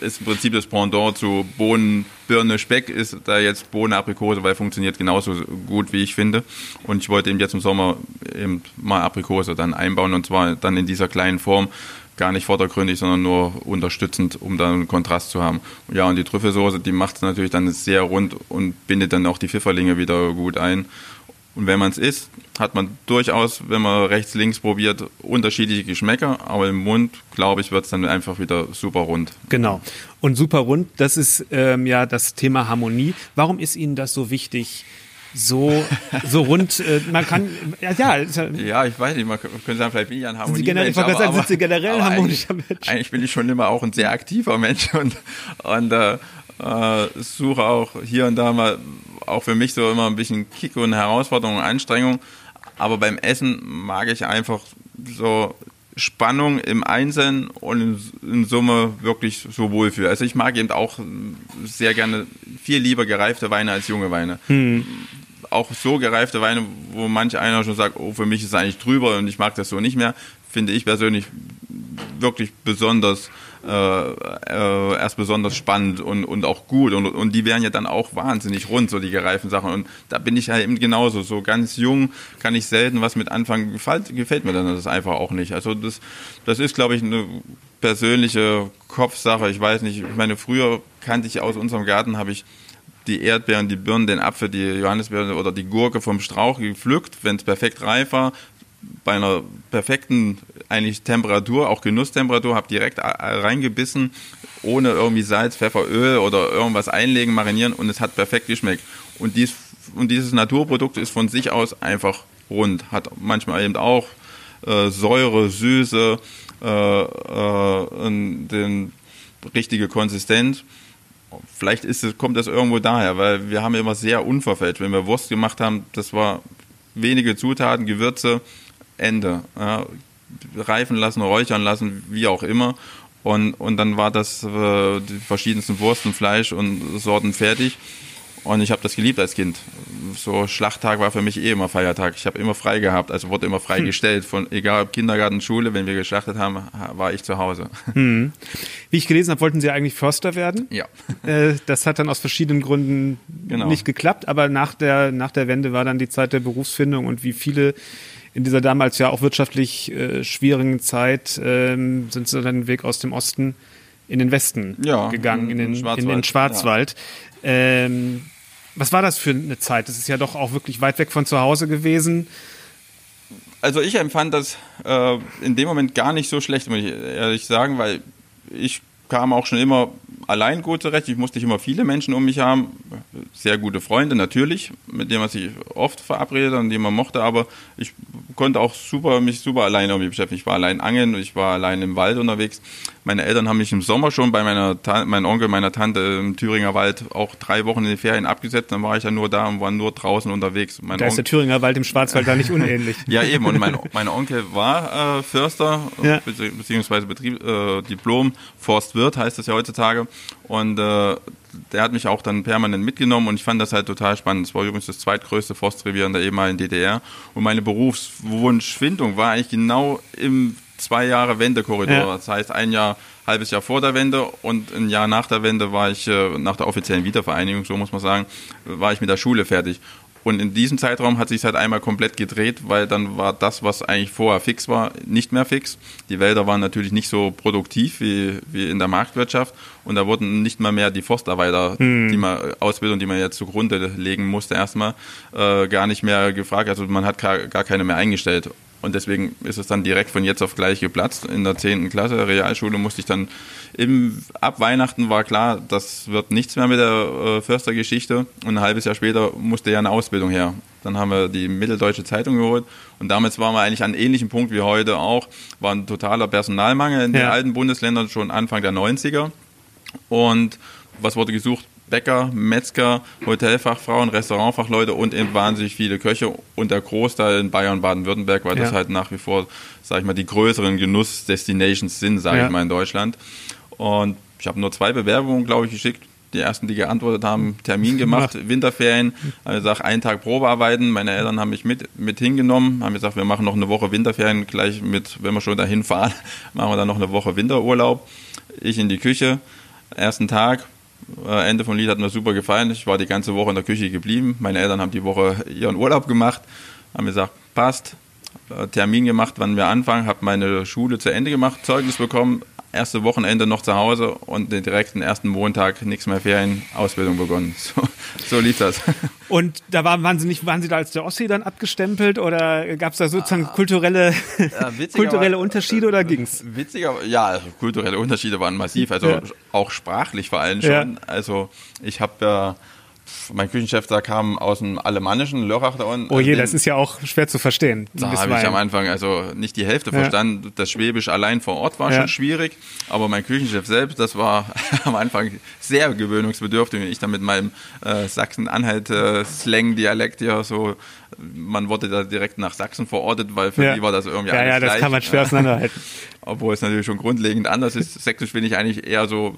S3: ist im Prinzip das Pendant zu Bohnen, Birne, Speck, ist da jetzt Bohnen, Aprikose, weil funktioniert genauso gut, wie ich finde. Und ich wollte eben jetzt im Sommer eben mal Aprikose dann einbauen und zwar dann in dieser kleinen Form, gar nicht vordergründig, sondern nur unterstützend, um dann einen Kontrast zu haben. Ja, und die Trüffelsoße, die macht es natürlich dann sehr rund und bindet dann auch die Pfifferlinge wieder gut ein. Und wenn man es isst, hat man durchaus, wenn man rechts, links probiert, unterschiedliche Geschmäcker, aber im Mund, glaube ich, wird es dann einfach wieder super rund.
S2: Genau. Und super rund, das ist ähm, ja das Thema Harmonie. Warum ist Ihnen das so wichtig? So, so rund, äh, man kann, ja, ja.
S3: Ja, ich weiß nicht, man könnte sagen, vielleicht bin ich ein
S2: Harmonie. Generell, ich aber, sagen, sind Sie generell ein harmonischer
S3: Mensch? Eigentlich bin ich schon immer auch ein sehr aktiver Mensch und, und äh, äh, suche auch hier und da mal auch für mich so immer ein bisschen Kick und Herausforderung und Anstrengung. Aber beim Essen mag ich einfach so Spannung im Einzelnen und in, in Summe wirklich so wohlfühl. Also ich mag eben auch sehr gerne viel lieber gereifte Weine als junge Weine. Hm. Auch so gereifte Weine, wo manch einer schon sagt, oh, für mich ist es eigentlich drüber und ich mag das so nicht mehr, finde ich persönlich wirklich besonders äh, äh, erst besonders spannend und, und auch gut. Und, und die wären ja dann auch wahnsinnig rund, so die gereiften Sachen. Und da bin ich ja eben genauso, so ganz jung kann ich selten was mit anfangen, gefällt, gefällt mir dann das einfach auch nicht. Also das, das ist glaube ich eine persönliche Kopfsache, ich weiß nicht, ich meine früher kannte ich aus unserem Garten, habe ich die Erdbeeren, die Birnen, den Apfel, die Johannisbeeren oder die Gurke vom Strauch gepflückt, wenn es perfekt reif war, bei einer perfekten eigentlich Temperatur, auch Genusstemperatur, habe direkt reingebissen, ohne irgendwie Salz, Pfeffer, Öl oder irgendwas einlegen, marinieren und es hat perfekt geschmeckt. Und, dies, und dieses Naturprodukt ist von sich aus einfach rund, hat manchmal eben auch äh, Säure, Süße, äh, äh, den richtige Konsistenz. Vielleicht ist es, kommt das irgendwo daher, weil wir haben immer sehr unverfälscht. Wenn wir Wurst gemacht haben, das war wenige Zutaten, Gewürze, Ende. Ja, reifen lassen, räuchern lassen, wie auch immer. Und, und dann war das äh, die verschiedensten Wursten, Fleisch und Sorten fertig. Und ich habe das geliebt als Kind. So Schlachttag war für mich eh immer Feiertag. Ich habe immer frei gehabt, also wurde immer freigestellt. Hm. Von egal ob Kindergarten, Schule, wenn wir geschlachtet haben, war ich zu Hause.
S2: Hm. Wie ich gelesen habe, wollten Sie eigentlich Förster werden.
S3: Ja.
S2: Äh, das hat dann aus verschiedenen Gründen genau. nicht geklappt. Aber nach der nach der Wende war dann die Zeit der Berufsfindung und wie viele in dieser damals ja auch wirtschaftlich äh, schwierigen Zeit ähm, sind sie dann den Weg aus dem Osten in den Westen ja, gegangen, in, den, Schwarzwald. In den Schwarzwald. Ja. Ähm, was war das für eine Zeit? Das ist ja doch auch wirklich weit weg von zu Hause gewesen.
S3: Also ich empfand das äh, in dem Moment gar nicht so schlecht, muss ich ehrlich sagen, weil ich kam auch schon immer allein gut zurecht. Ich musste nicht immer viele Menschen um mich haben. Sehr gute Freunde natürlich, mit denen man sich oft verabredet und die man mochte, aber ich konnte auch super, mich super alleine irgendwie beschäftigen. Ich war allein angeln, ich war allein im Wald unterwegs. Meine Eltern haben mich im Sommer schon bei meiner mein Onkel, meiner Tante im Thüringer Wald auch drei Wochen in die Ferien abgesetzt. Dann war ich ja nur da und war nur draußen unterwegs.
S2: Mein da ist der Thüringer Wald im Schwarzwald da nicht unähnlich.
S3: ja, eben. Und mein, mein Onkel war äh, Förster, ja. beziehungsweise Betrieb, äh, Diplom Forstwirt heißt das ja heutzutage. Und äh, der hat mich auch dann permanent mitgenommen und ich fand das halt total spannend. Es war übrigens das zweitgrößte Forstrevier in der ehemaligen DDR. Und meine Berufswunschfindung war eigentlich genau im zwei Jahre Wendekorridor. Ja. Das heißt, ein Jahr, halbes Jahr vor der Wende und ein Jahr nach der Wende war ich, äh, nach der offiziellen Wiedervereinigung, so muss man sagen, war ich mit der Schule fertig. Und in diesem Zeitraum hat sich halt einmal komplett gedreht, weil dann war das, was eigentlich vorher fix war, nicht mehr fix. Die Wälder waren natürlich nicht so produktiv wie, wie in der Marktwirtschaft und da wurden nicht mal mehr die Forstarbeiter, hm. die man Ausbildung, die man jetzt zugrunde legen musste, erstmal äh, gar nicht mehr gefragt. Also man hat gar, gar keine mehr eingestellt. Und deswegen ist es dann direkt von jetzt auf gleich geplatzt. In der 10. Klasse Realschule musste ich dann im, ab Weihnachten war klar, das wird nichts mehr mit der äh, Förstergeschichte. Und ein halbes Jahr später musste ja eine Ausbildung her. Dann haben wir die Mitteldeutsche Zeitung geholt. Und damals waren wir eigentlich an einem ähnlichen Punkt wie heute auch. War ein totaler Personalmangel in ja. den alten Bundesländern schon Anfang der 90er. Und was wurde gesucht? Bäcker, Metzger, Hotelfachfrauen, Restaurantfachleute und eben wahnsinnig viele Köche und der Großteil in Bayern, Baden-Württemberg, weil ja. das halt nach wie vor, sag ich mal, die größeren Genuss-Destinations sind, sage ja. ich mal, in Deutschland. Und ich habe nur zwei Bewerbungen, glaube ich, geschickt. Die ersten, die geantwortet haben, Termin gemacht, Winterferien, haben gesagt, einen Tag Probearbeiten. Meine Eltern haben mich mit, mit hingenommen, haben gesagt, wir machen noch eine Woche Winterferien, gleich mit, wenn wir schon dahin fahren, machen wir dann noch eine Woche Winterurlaub. Ich in die Küche, ersten Tag, Ende vom Lied hat mir super gefallen. Ich war die ganze Woche in der Küche geblieben. Meine Eltern haben die Woche ihren Urlaub gemacht, haben gesagt, passt. Äh, Termin gemacht, wann wir anfangen, habe meine Schule zu Ende gemacht, Zeugnis bekommen, erste Wochenende noch zu Hause und direkt den ersten Montag nichts mehr Ferien, Ausbildung begonnen. So, so lief das.
S2: Und da waren, waren Sie nicht, waren Sie da als der Ossi dann abgestempelt oder gab es da sozusagen ah, kulturelle, ja, kulturelle Unterschiede oder ging's?
S3: Witziger, ja, also kulturelle Unterschiede waren massiv, also ja. auch sprachlich vor allem schon. Ja. Also ich habe ja mein Küchenchef da kam aus dem Alemannischen, Lörrach da unten.
S2: Oh je, das ist ja auch schwer zu verstehen.
S3: Da habe ich am Anfang also nicht die Hälfte ja. verstanden. Das Schwäbisch allein vor Ort war ja. schon schwierig, aber mein Küchenchef selbst, das war am Anfang sehr gewöhnungsbedürftig. Ich dann mit meinem äh, Sachsen-Anhalt-Slang-Dialekt ja so man wurde da direkt nach Sachsen verortet, weil für ja. die war das irgendwie
S2: ja, alles Ja, das gleich. kann man schwer auseinanderhalten.
S3: Obwohl es natürlich schon grundlegend anders ist. Sächsisch finde ich eigentlich eher so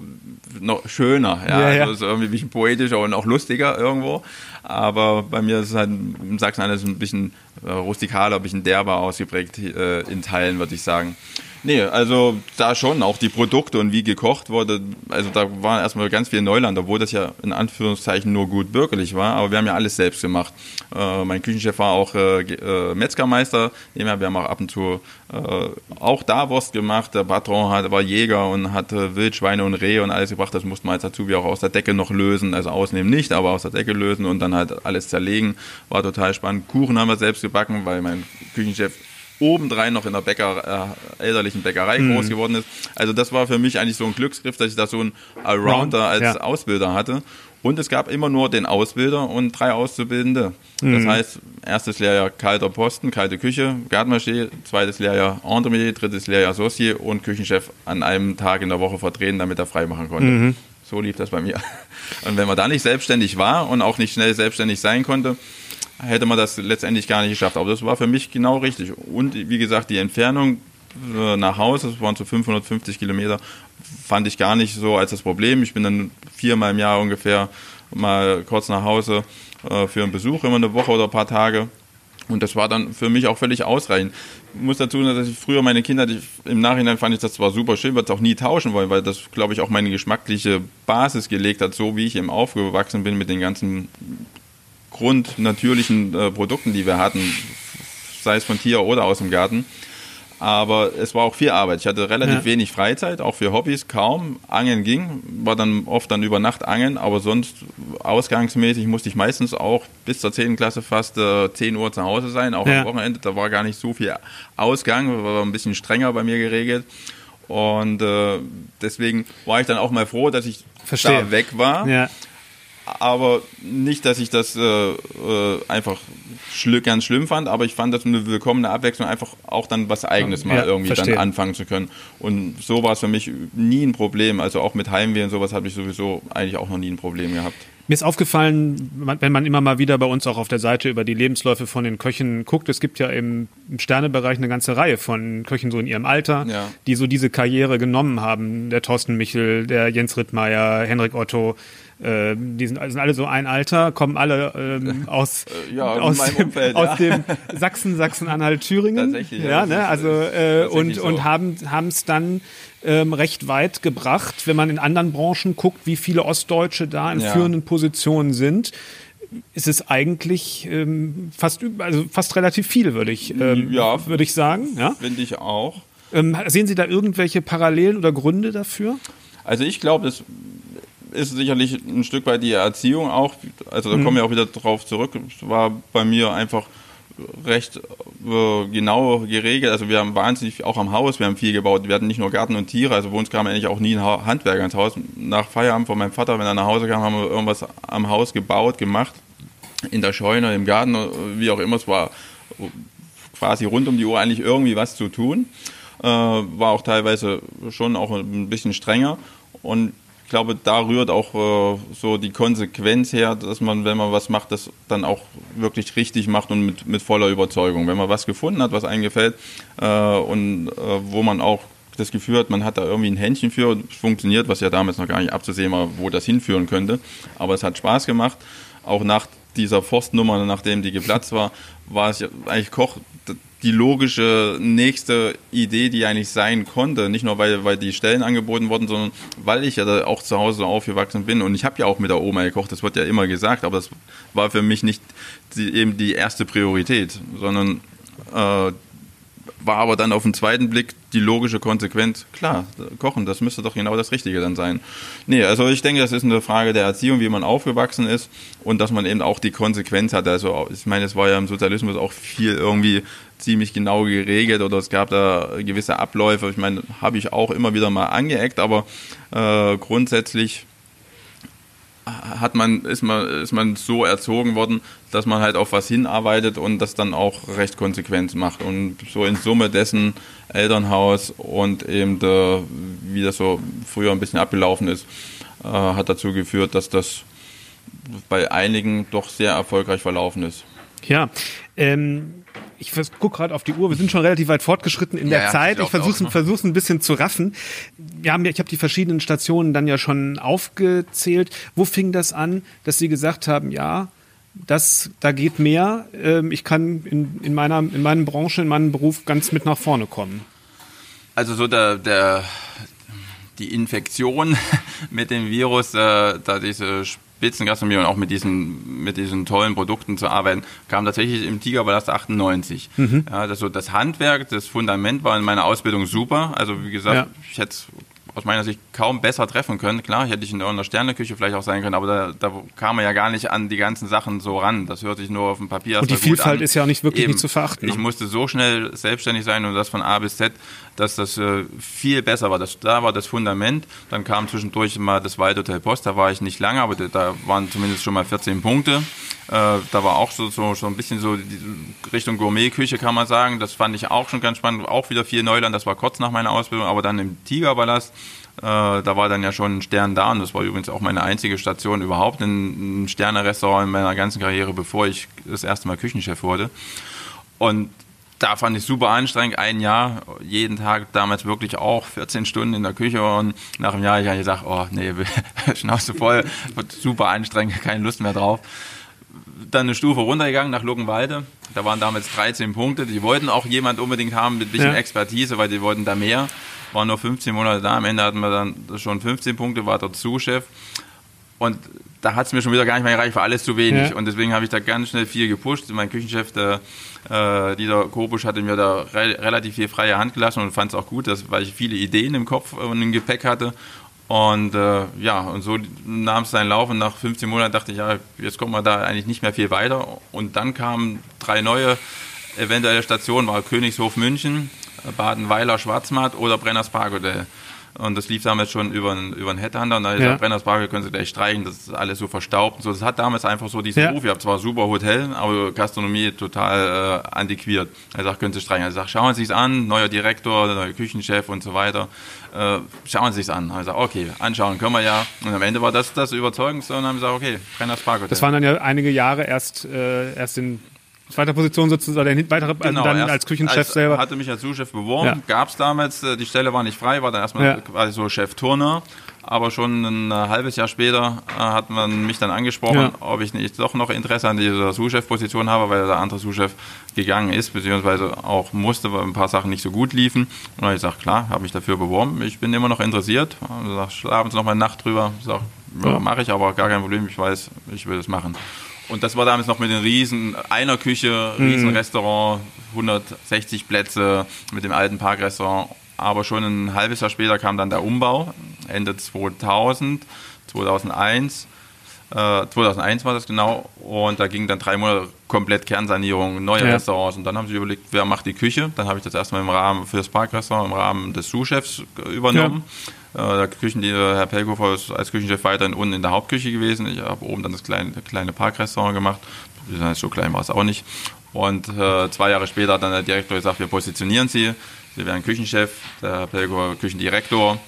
S3: noch schöner, ja, ja, ja. Also irgendwie ein bisschen poetischer und auch lustiger irgendwo. Aber bei mir ist es halt im Sachsen alles ein bisschen äh, rustikaler, ein bisschen derber ausgeprägt äh, in Teilen, würde ich sagen. Nee, also da schon, auch die Produkte und wie gekocht wurde. Also da war erstmal ganz viel Neuland, obwohl das ja in Anführungszeichen nur gut bürgerlich war, aber wir haben ja alles selbst gemacht. Äh, mein Küchenchef war auch äh, äh, Metzgermeister, wir haben auch ab und zu äh, auch da Wurst gemacht. Der Patron hat, war Jäger und hatte Wildschweine und Rehe und alles gebracht. Das musste man als Azubi auch aus der Decke noch lösen, also ausnehmen nicht, aber aus der Decke lösen und dann halt alles zerlegen. War total spannend. Kuchen haben wir selbst gebacken, weil mein Küchenchef obendrein noch in der Bäcker, äh, elterlichen Bäckerei mhm. groß geworden ist. Also das war für mich eigentlich so ein Glücksgriff, dass ich da so einen Allrounder als ja. Ausbilder hatte. Und es gab immer nur den Ausbilder und drei Auszubildende. Mhm. Das heißt, erstes Lehrjahr kalter Posten, kalte Küche, Gartenmaché, zweites Lehrjahr Entremetier, drittes Lehrjahr Saucier und Küchenchef an einem Tag in der Woche verdrehen, damit er frei machen konnte. Mhm. So lief das bei mir. Und wenn man da nicht selbstständig war und auch nicht schnell selbstständig sein konnte, hätte man das letztendlich gar nicht geschafft. Aber das war für mich genau richtig. Und wie gesagt, die Entfernung äh, nach Hause, das waren so 550 Kilometer, fand ich gar nicht so als das Problem. Ich bin dann viermal im Jahr ungefähr mal kurz nach Hause äh, für einen Besuch, immer eine Woche oder ein paar Tage. Und das war dann für mich auch völlig ausreichend. Ich muss dazu sagen, dass ich früher meine Kinder, im Nachhinein fand ich das zwar super schön, würde es auch nie tauschen wollen, weil das, glaube ich, auch meine geschmackliche Basis gelegt hat, so wie ich eben aufgewachsen bin mit den ganzen grundnatürlichen äh, Produkten, die wir hatten, sei es von Tier oder aus dem Garten. Aber es war auch viel Arbeit. Ich hatte relativ ja. wenig Freizeit, auch für Hobbys kaum. Angeln ging, war dann oft dann über Nacht angeln, aber sonst ausgangsmäßig musste ich meistens auch bis zur 10. Klasse fast äh, 10 Uhr zu Hause sein, auch ja. am Wochenende. Da war gar nicht so viel Ausgang, war ein bisschen strenger bei mir geregelt. Und äh, deswegen war ich dann auch mal froh, dass ich
S2: Verstehe.
S3: da weg war.
S2: Ja.
S3: Aber nicht, dass ich das äh, äh, einfach schl ganz schlimm fand, aber ich fand das eine willkommene Abwechslung, einfach auch dann was Eigenes mal
S2: Ja,
S3: irgendwie
S2: verstehe.
S3: dann anfangen zu können. Und so war es für mich nie ein Problem. Also auch mit Heimweh und sowas habe ich sowieso eigentlich auch noch nie ein Problem gehabt.
S2: Mir ist aufgefallen, wenn man immer mal wieder bei uns auch auf der Seite über die Lebensläufe von den Köchen guckt, es gibt ja im, im Sternebereich eine ganze Reihe von Köchen so in ihrem Alter,
S3: Ja.
S2: die so diese Karriere genommen haben. Der Thorsten Michel, der Jens Rittmeier, Henrik Otto, äh, die sind, sind alle so ein Alter, kommen alle ähm, aus,
S3: Äh, ja, in
S2: aus, dem,
S3: Umfeld,
S2: aus
S3: ja.
S2: dem Sachsen, Sachsen-Anhalt, Thüringen.
S3: Tatsächlich, ja,
S2: ja, ne?
S3: ist,
S2: Also
S3: äh,
S2: äh, und,
S3: so.
S2: und haben es dann ähm, recht weit gebracht, wenn man in anderen Branchen guckt, wie viele Ostdeutsche da in
S3: Ja.
S2: führenden Positionen sind. Ist es eigentlich ähm, fast also fast relativ viel, würde ich ähm,
S3: Ja.
S2: würde ich sagen. Ja?
S3: Finde ich auch.
S2: Ähm, sehen Sie da irgendwelche Parallelen oder Gründe dafür?
S3: Also ich glaube, das ist sicherlich ein Stück weit die Erziehung auch. Also da kommen wir auch wieder drauf zurück. Es war bei mir einfach recht äh, genau geregelt. Also wir haben wahnsinnig auch am Haus, wir haben viel gebaut. Wir hatten nicht nur Garten und Tiere, also bei uns kam eigentlich auch nie ein Ha- Handwerker ins Haus. Nach Feierabend von meinem Vater, wenn er nach Hause kam, haben wir irgendwas am Haus gebaut, gemacht. In der Scheune, im Garten, wie auch immer. Es war quasi rund um die Uhr eigentlich irgendwie was zu tun. Äh, war auch teilweise schon auch ein bisschen strenger. Und ich glaube, da rührt auch äh, so die Konsequenz her, dass man, wenn man was macht, das dann auch wirklich richtig macht und mit, mit voller Überzeugung. Wenn man was gefunden hat, was einem gefällt äh, und äh, wo man auch das Gefühl hat, man hat da irgendwie ein Händchen für und funktioniert, was ja damals noch gar nicht abzusehen war, wo das hinführen könnte. Aber es hat Spaß gemacht. Auch nach dieser Forstnummer, nachdem die geplatzt war, war es ja eigentlich Koch die logische nächste Idee, die eigentlich sein konnte. Nicht nur, weil, weil die Stellen angeboten wurden, sondern weil ich ja da auch zu Hause aufgewachsen bin. Und ich habe ja auch mit der Oma gekocht, das wird ja immer gesagt, aber das war für mich nicht die, eben die erste Priorität, sondern äh, war aber dann auf den zweiten Blick die logische Konsequenz, klar, kochen, das müsste doch genau das Richtige dann sein. Nee, also ich denke, das ist eine Frage der Erziehung, wie man aufgewachsen ist und dass man eben auch die Konsequenz hat. Also ich meine, es war ja im Sozialismus auch viel irgendwie ziemlich genau geregelt oder es gab da gewisse Abläufe. Ich meine, habe ich auch immer wieder mal angeeckt, aber äh, grundsätzlich hat man, ist man, ist man so erzogen worden, dass man halt auf was hinarbeitet und das dann auch recht konsequent macht. Und so in Summe dessen Elternhaus und eben der, wie das so früher ein bisschen abgelaufen ist, äh, hat dazu geführt, dass das bei einigen doch sehr erfolgreich verlaufen ist.
S2: Ja, ähm, ich gucke gerade auf die Uhr. Wir sind schon relativ weit fortgeschritten in
S3: Ja,
S2: der Zeit.
S3: ich
S2: versuche
S3: auch.
S2: versuch's ein bisschen zu raffen. Wir haben ja, ich habe die verschiedenen Stationen dann ja schon aufgezählt. Wo fing das an, dass Sie gesagt haben, ja, das, da geht mehr. Ähm, ich kann in, in meiner, in meiner Branche, in meinem Beruf ganz mit nach vorne kommen.
S3: Also so der, der die Infektion mit dem Virus, äh, da diese Spitzengastronomie und auch mit diesen, mit diesen tollen Produkten zu arbeiten, kam tatsächlich im Tigerballast 98. Ja, das, so das Handwerk, das Fundament war in meiner Ausbildung super. Also wie gesagt,
S2: Ja.
S3: ich hätte es aus meiner Sicht kaum besser treffen können. Klar, hätte ich in irgendeiner Sterneküche vielleicht auch sein können, aber da, da kam man ja gar nicht an die ganzen Sachen so ran. Das hört sich nur auf dem Papier
S2: Und die Vielfalt
S3: an.
S2: ist ja auch nicht wirklich
S3: Eben.
S2: nicht zu verachten, ne?
S3: Ich musste so schnell selbstständig sein und das von A bis Z, dass das äh, viel besser war. Das, da war das Fundament. Dann kam zwischendurch mal das Waldhotel Post. Da war ich nicht lange, aber da, waren zumindest schon mal 14 Punkte. Äh, da war auch so, so, so ein bisschen so die Richtung Gourmetküche, kann man sagen. Das fand ich auch schon ganz spannend. Auch wieder viel Neuland. Das war kurz nach meiner Ausbildung, aber dann im Tigerpalast. Äh, da war dann ja schon ein Stern da und das war übrigens auch meine einzige Station überhaupt, ein, ein Sterne-Restaurant in meiner ganzen Karriere, bevor ich das erste Mal Küchenchef wurde. Und da fand ich super anstrengend, ein Jahr, jeden Tag, damals wirklich auch 14 Stunden in der Küche und nach einem Jahr habe ich gesagt, oh nee, Schnauze voll, super anstrengend, keine Lust mehr drauf. Dann eine Stufe runtergegangen nach Luckenwalde, da waren damals 13 Punkte, die wollten auch jemand unbedingt haben mit ein bisschen
S2: Ja.
S3: Expertise, weil die wollten da mehr, waren nur 15 Monate da, am Ende hatten wir dann schon 15 Punkte, war dort Zuschef und da hat es mir schon wieder gar nicht mehr gereicht, war alles zu wenig.
S2: Ja.
S3: Und deswegen habe ich da ganz schnell viel gepusht. Mein Küchenchef, der, äh, dieser Kobusch, hatte mir da re relativ viel freie Hand gelassen und fand es auch gut, dass, weil ich viele Ideen im Kopf und im Gepäck hatte. Und äh, ja, und so nahm es seinen Lauf und nach 15 Monaten dachte ich, ja, jetzt kommt man da eigentlich nicht mehr viel weiter. Und dann kamen drei neue eventuelle Stationen, war Königshof München, Badenweiler Schwarzmatt oder Brenners Parkhotel. Und das lief damals schon über einen, über einen Headhunter. Und da habe ich
S2: Ja.
S3: gesagt, Brenners Parkhotel können Sie gleich streichen, das ist alles so verstaubt. Und so. Das hat damals einfach so diesen
S2: Ja.
S3: Ruf. Ich habe zwar super Hotel, aber Gastronomie total äh, antiquiert. Er sagt, können Sie streichen. Er sagt, schauen Sie sich an, neuer Direktor, neuer Küchenchef und so weiter. Äh, schauen Sie sich an. Ich gesagt, okay, anschauen können wir ja. Und am Ende war das das Überzeugendste und dann haben wir gesagt, okay, Brenners Parkhotel.
S2: Das waren dann ja einige Jahre erst, äh, erst in zweiter Position sozusagen, der weitere, also dann
S3: erst
S2: als Küchenchef
S3: als,
S2: selber.
S3: Hatte mich als Sous-Chef beworben,
S2: Ja.
S3: gab es damals, äh, die Stelle war nicht frei, war dann erstmal
S2: Ja.
S3: quasi so Chef Turner. Aber schon ein äh, halbes Jahr später äh, hat man mich dann angesprochen,
S2: Ja.
S3: ob ich nicht doch noch Interesse an dieser Sous-Chef-Position habe, weil der andere Sous-Chef gegangen ist, beziehungsweise auch musste, weil ein paar Sachen nicht so gut liefen. Und dann habe ich gesagt, klar, habe mich dafür beworben. Ich bin immer noch interessiert. Und sag, schlafen Sie noch mal eine Nacht drüber. Ich sag, ja,
S2: Ja.
S3: mache ich, aber gar kein Problem. Ich weiß, ich will das machen. Und das war damals noch mit den riesen, einer Küche, riesen Restaurant, 160 Plätze mit dem alten Parkrestaurant. Aber schon ein halbes Jahr später kam dann der Umbau, Ende 2000, 2001. Äh, 2001 war das genau. Und da ging dann drei Monate komplett Kernsanierung, neue
S2: Ja.
S3: Restaurants. Und dann haben sie überlegt, wer macht die Küche. Dann habe ich das erstmal im Rahmen für das Parkrestaurant, im Rahmen des Sous-Chefs äh, übernommen. Äh, der Küchen, die, Herr Pelkofer ist als Küchenchef weiterhin unten in der Hauptküche gewesen. Ich habe oben dann das kleine, kleine Parkrestaurant gemacht. So klein war es auch nicht. Und äh, zwei Jahre später hat dann der Direktor gesagt, wir positionieren Sie. Sie werden Küchenchef, der Herr Pelkofer Küchendirektor.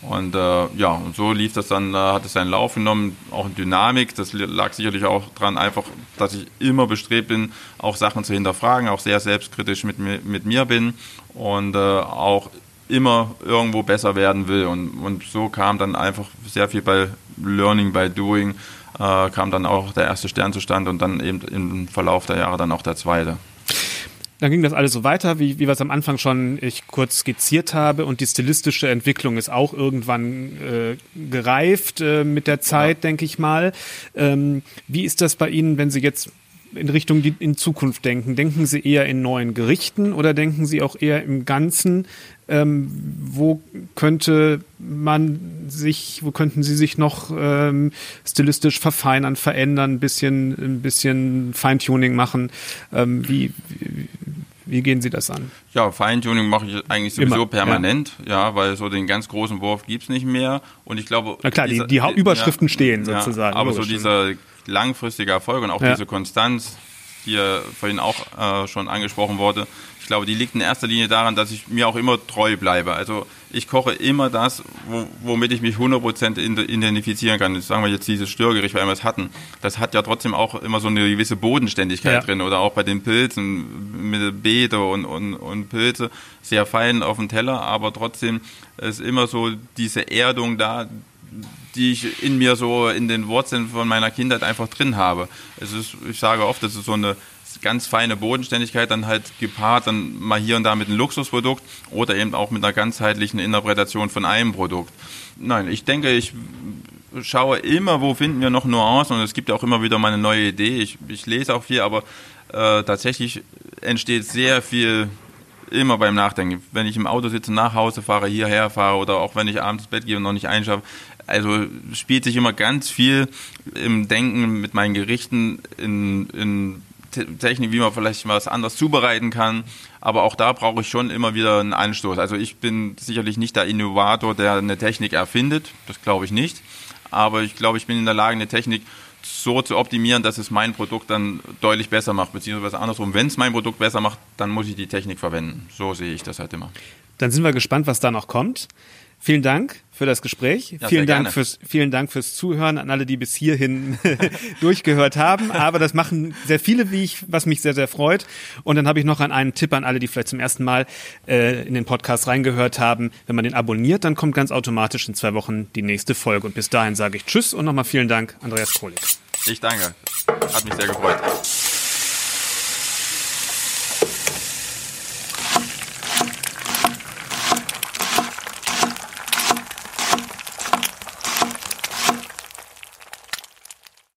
S3: Und äh, ja, und so lief das dann, äh, hat es seinen Lauf genommen, auch in Dynamik. Das lag sicherlich auch dran, einfach, dass ich immer bestrebt bin, auch Sachen zu hinterfragen, auch sehr selbstkritisch mit mir, mit mir bin und äh, auch immer irgendwo besser werden will. Und, und so kam dann einfach sehr viel bei Learning by Doing, äh, kam dann auch der erste Stern zustande und dann eben im Verlauf der Jahre dann auch der zweite.
S2: Dann ging das alles so weiter, wie, wie wir es am Anfang schon ich kurz skizziert habe. Und die stilistische Entwicklung ist auch irgendwann äh, gereift äh, mit der Zeit, denke ich mal. Ähm, wie ist das bei Ihnen, wenn Sie jetzt in Richtung die, in Zukunft denken? Denken Sie eher in neuen Gerichten oder denken Sie auch eher im Ganzen? Ähm, wo könnte man sich, wo könnten Sie sich noch ähm, stilistisch verfeinern, verändern, ein bisschen, ein bisschen Feintuning machen? Ähm, wie, wie, wie gehen Sie das an?
S3: Ja, Feintuning mache ich eigentlich sowieso
S2: Immer,
S3: permanent, ja. weil so den ganz großen Wurf gibt's nicht mehr. Und ich glaube.
S2: Na klar, die- die Hauptüberschriften stehen sozusagen,
S3: Aber so
S2: logisch.
S3: dieser langfristige Erfolg und auch
S2: Ja.
S3: diese Konstanz, die ja vorhin auch äh, schon angesprochen wurde, glaube, die liegt in erster Linie daran, dass ich mir auch immer treu bleibe. Also ich koche immer das, wo, womit ich mich 100% in- identifizieren kann. Sagen wir jetzt dieses Störgericht, weil wir es hatten. Das hat ja trotzdem auch immer so eine gewisse Bodenständigkeit
S2: Ja.
S3: drin. Oder auch bei den Pilzen mit Beete und, und, und Pilze. Sehr fein auf dem Teller, aber trotzdem ist immer so diese Erdung da, die ich in mir so in den Wurzeln von meiner Kindheit einfach drin habe. Es ist, ich sage oft, das ist so eine ganz feine Bodenständigkeit, dann halt gepaart dann mal hier und da mit einem Luxusprodukt oder eben auch mit einer ganzheitlichen Interpretation von einem Produkt. Nein, ich denke, ich schaue immer, wo finden wir noch Nuancen und es gibt ja auch immer wieder mal eine neue Idee. Ich, ich lese auch viel, aber äh, tatsächlich entsteht sehr viel immer beim Nachdenken. Wenn ich im Auto sitze, nach Hause fahre, hierher fahre oder auch wenn ich abends ins Bett gehe und noch nicht einschlafe, also spielt sich immer ganz viel im Denken mit meinen Gerichten in, in Technik, wie man vielleicht mal was anderes zubereiten kann. Aber auch da brauche ich schon immer wieder einen Anstoß. Also ich bin sicherlich nicht der Innovator, der eine Technik erfindet. Das glaube ich nicht. Aber ich glaube, ich bin in der Lage, eine Technik so zu optimieren, dass es mein Produkt dann deutlich besser macht. Beziehungsweise andersrum, wenn es mein Produkt besser macht, dann muss ich die Technik verwenden. So sehe ich das halt immer.
S2: Dann sind wir gespannt, was da noch kommt. Vielen Dank für das Gespräch.
S3: Ja,
S2: vielen Dank
S3: gerne.
S2: fürs vielen Dank fürs Zuhören an alle, die bis hierhin durchgehört haben. Aber das machen sehr viele, wie ich, was mich sehr sehr freut. Und dann habe ich noch an einen Tipp an alle, die vielleicht zum ersten Mal äh, in den Podcast reingehört haben. Wenn man den abonniert, dann kommt ganz automatisch in zwei Wochen die nächste Folge. Und bis dahin sage ich Tschüss und nochmal vielen Dank, Andreas Krolik.
S3: Ich danke. Hat mich sehr gefreut.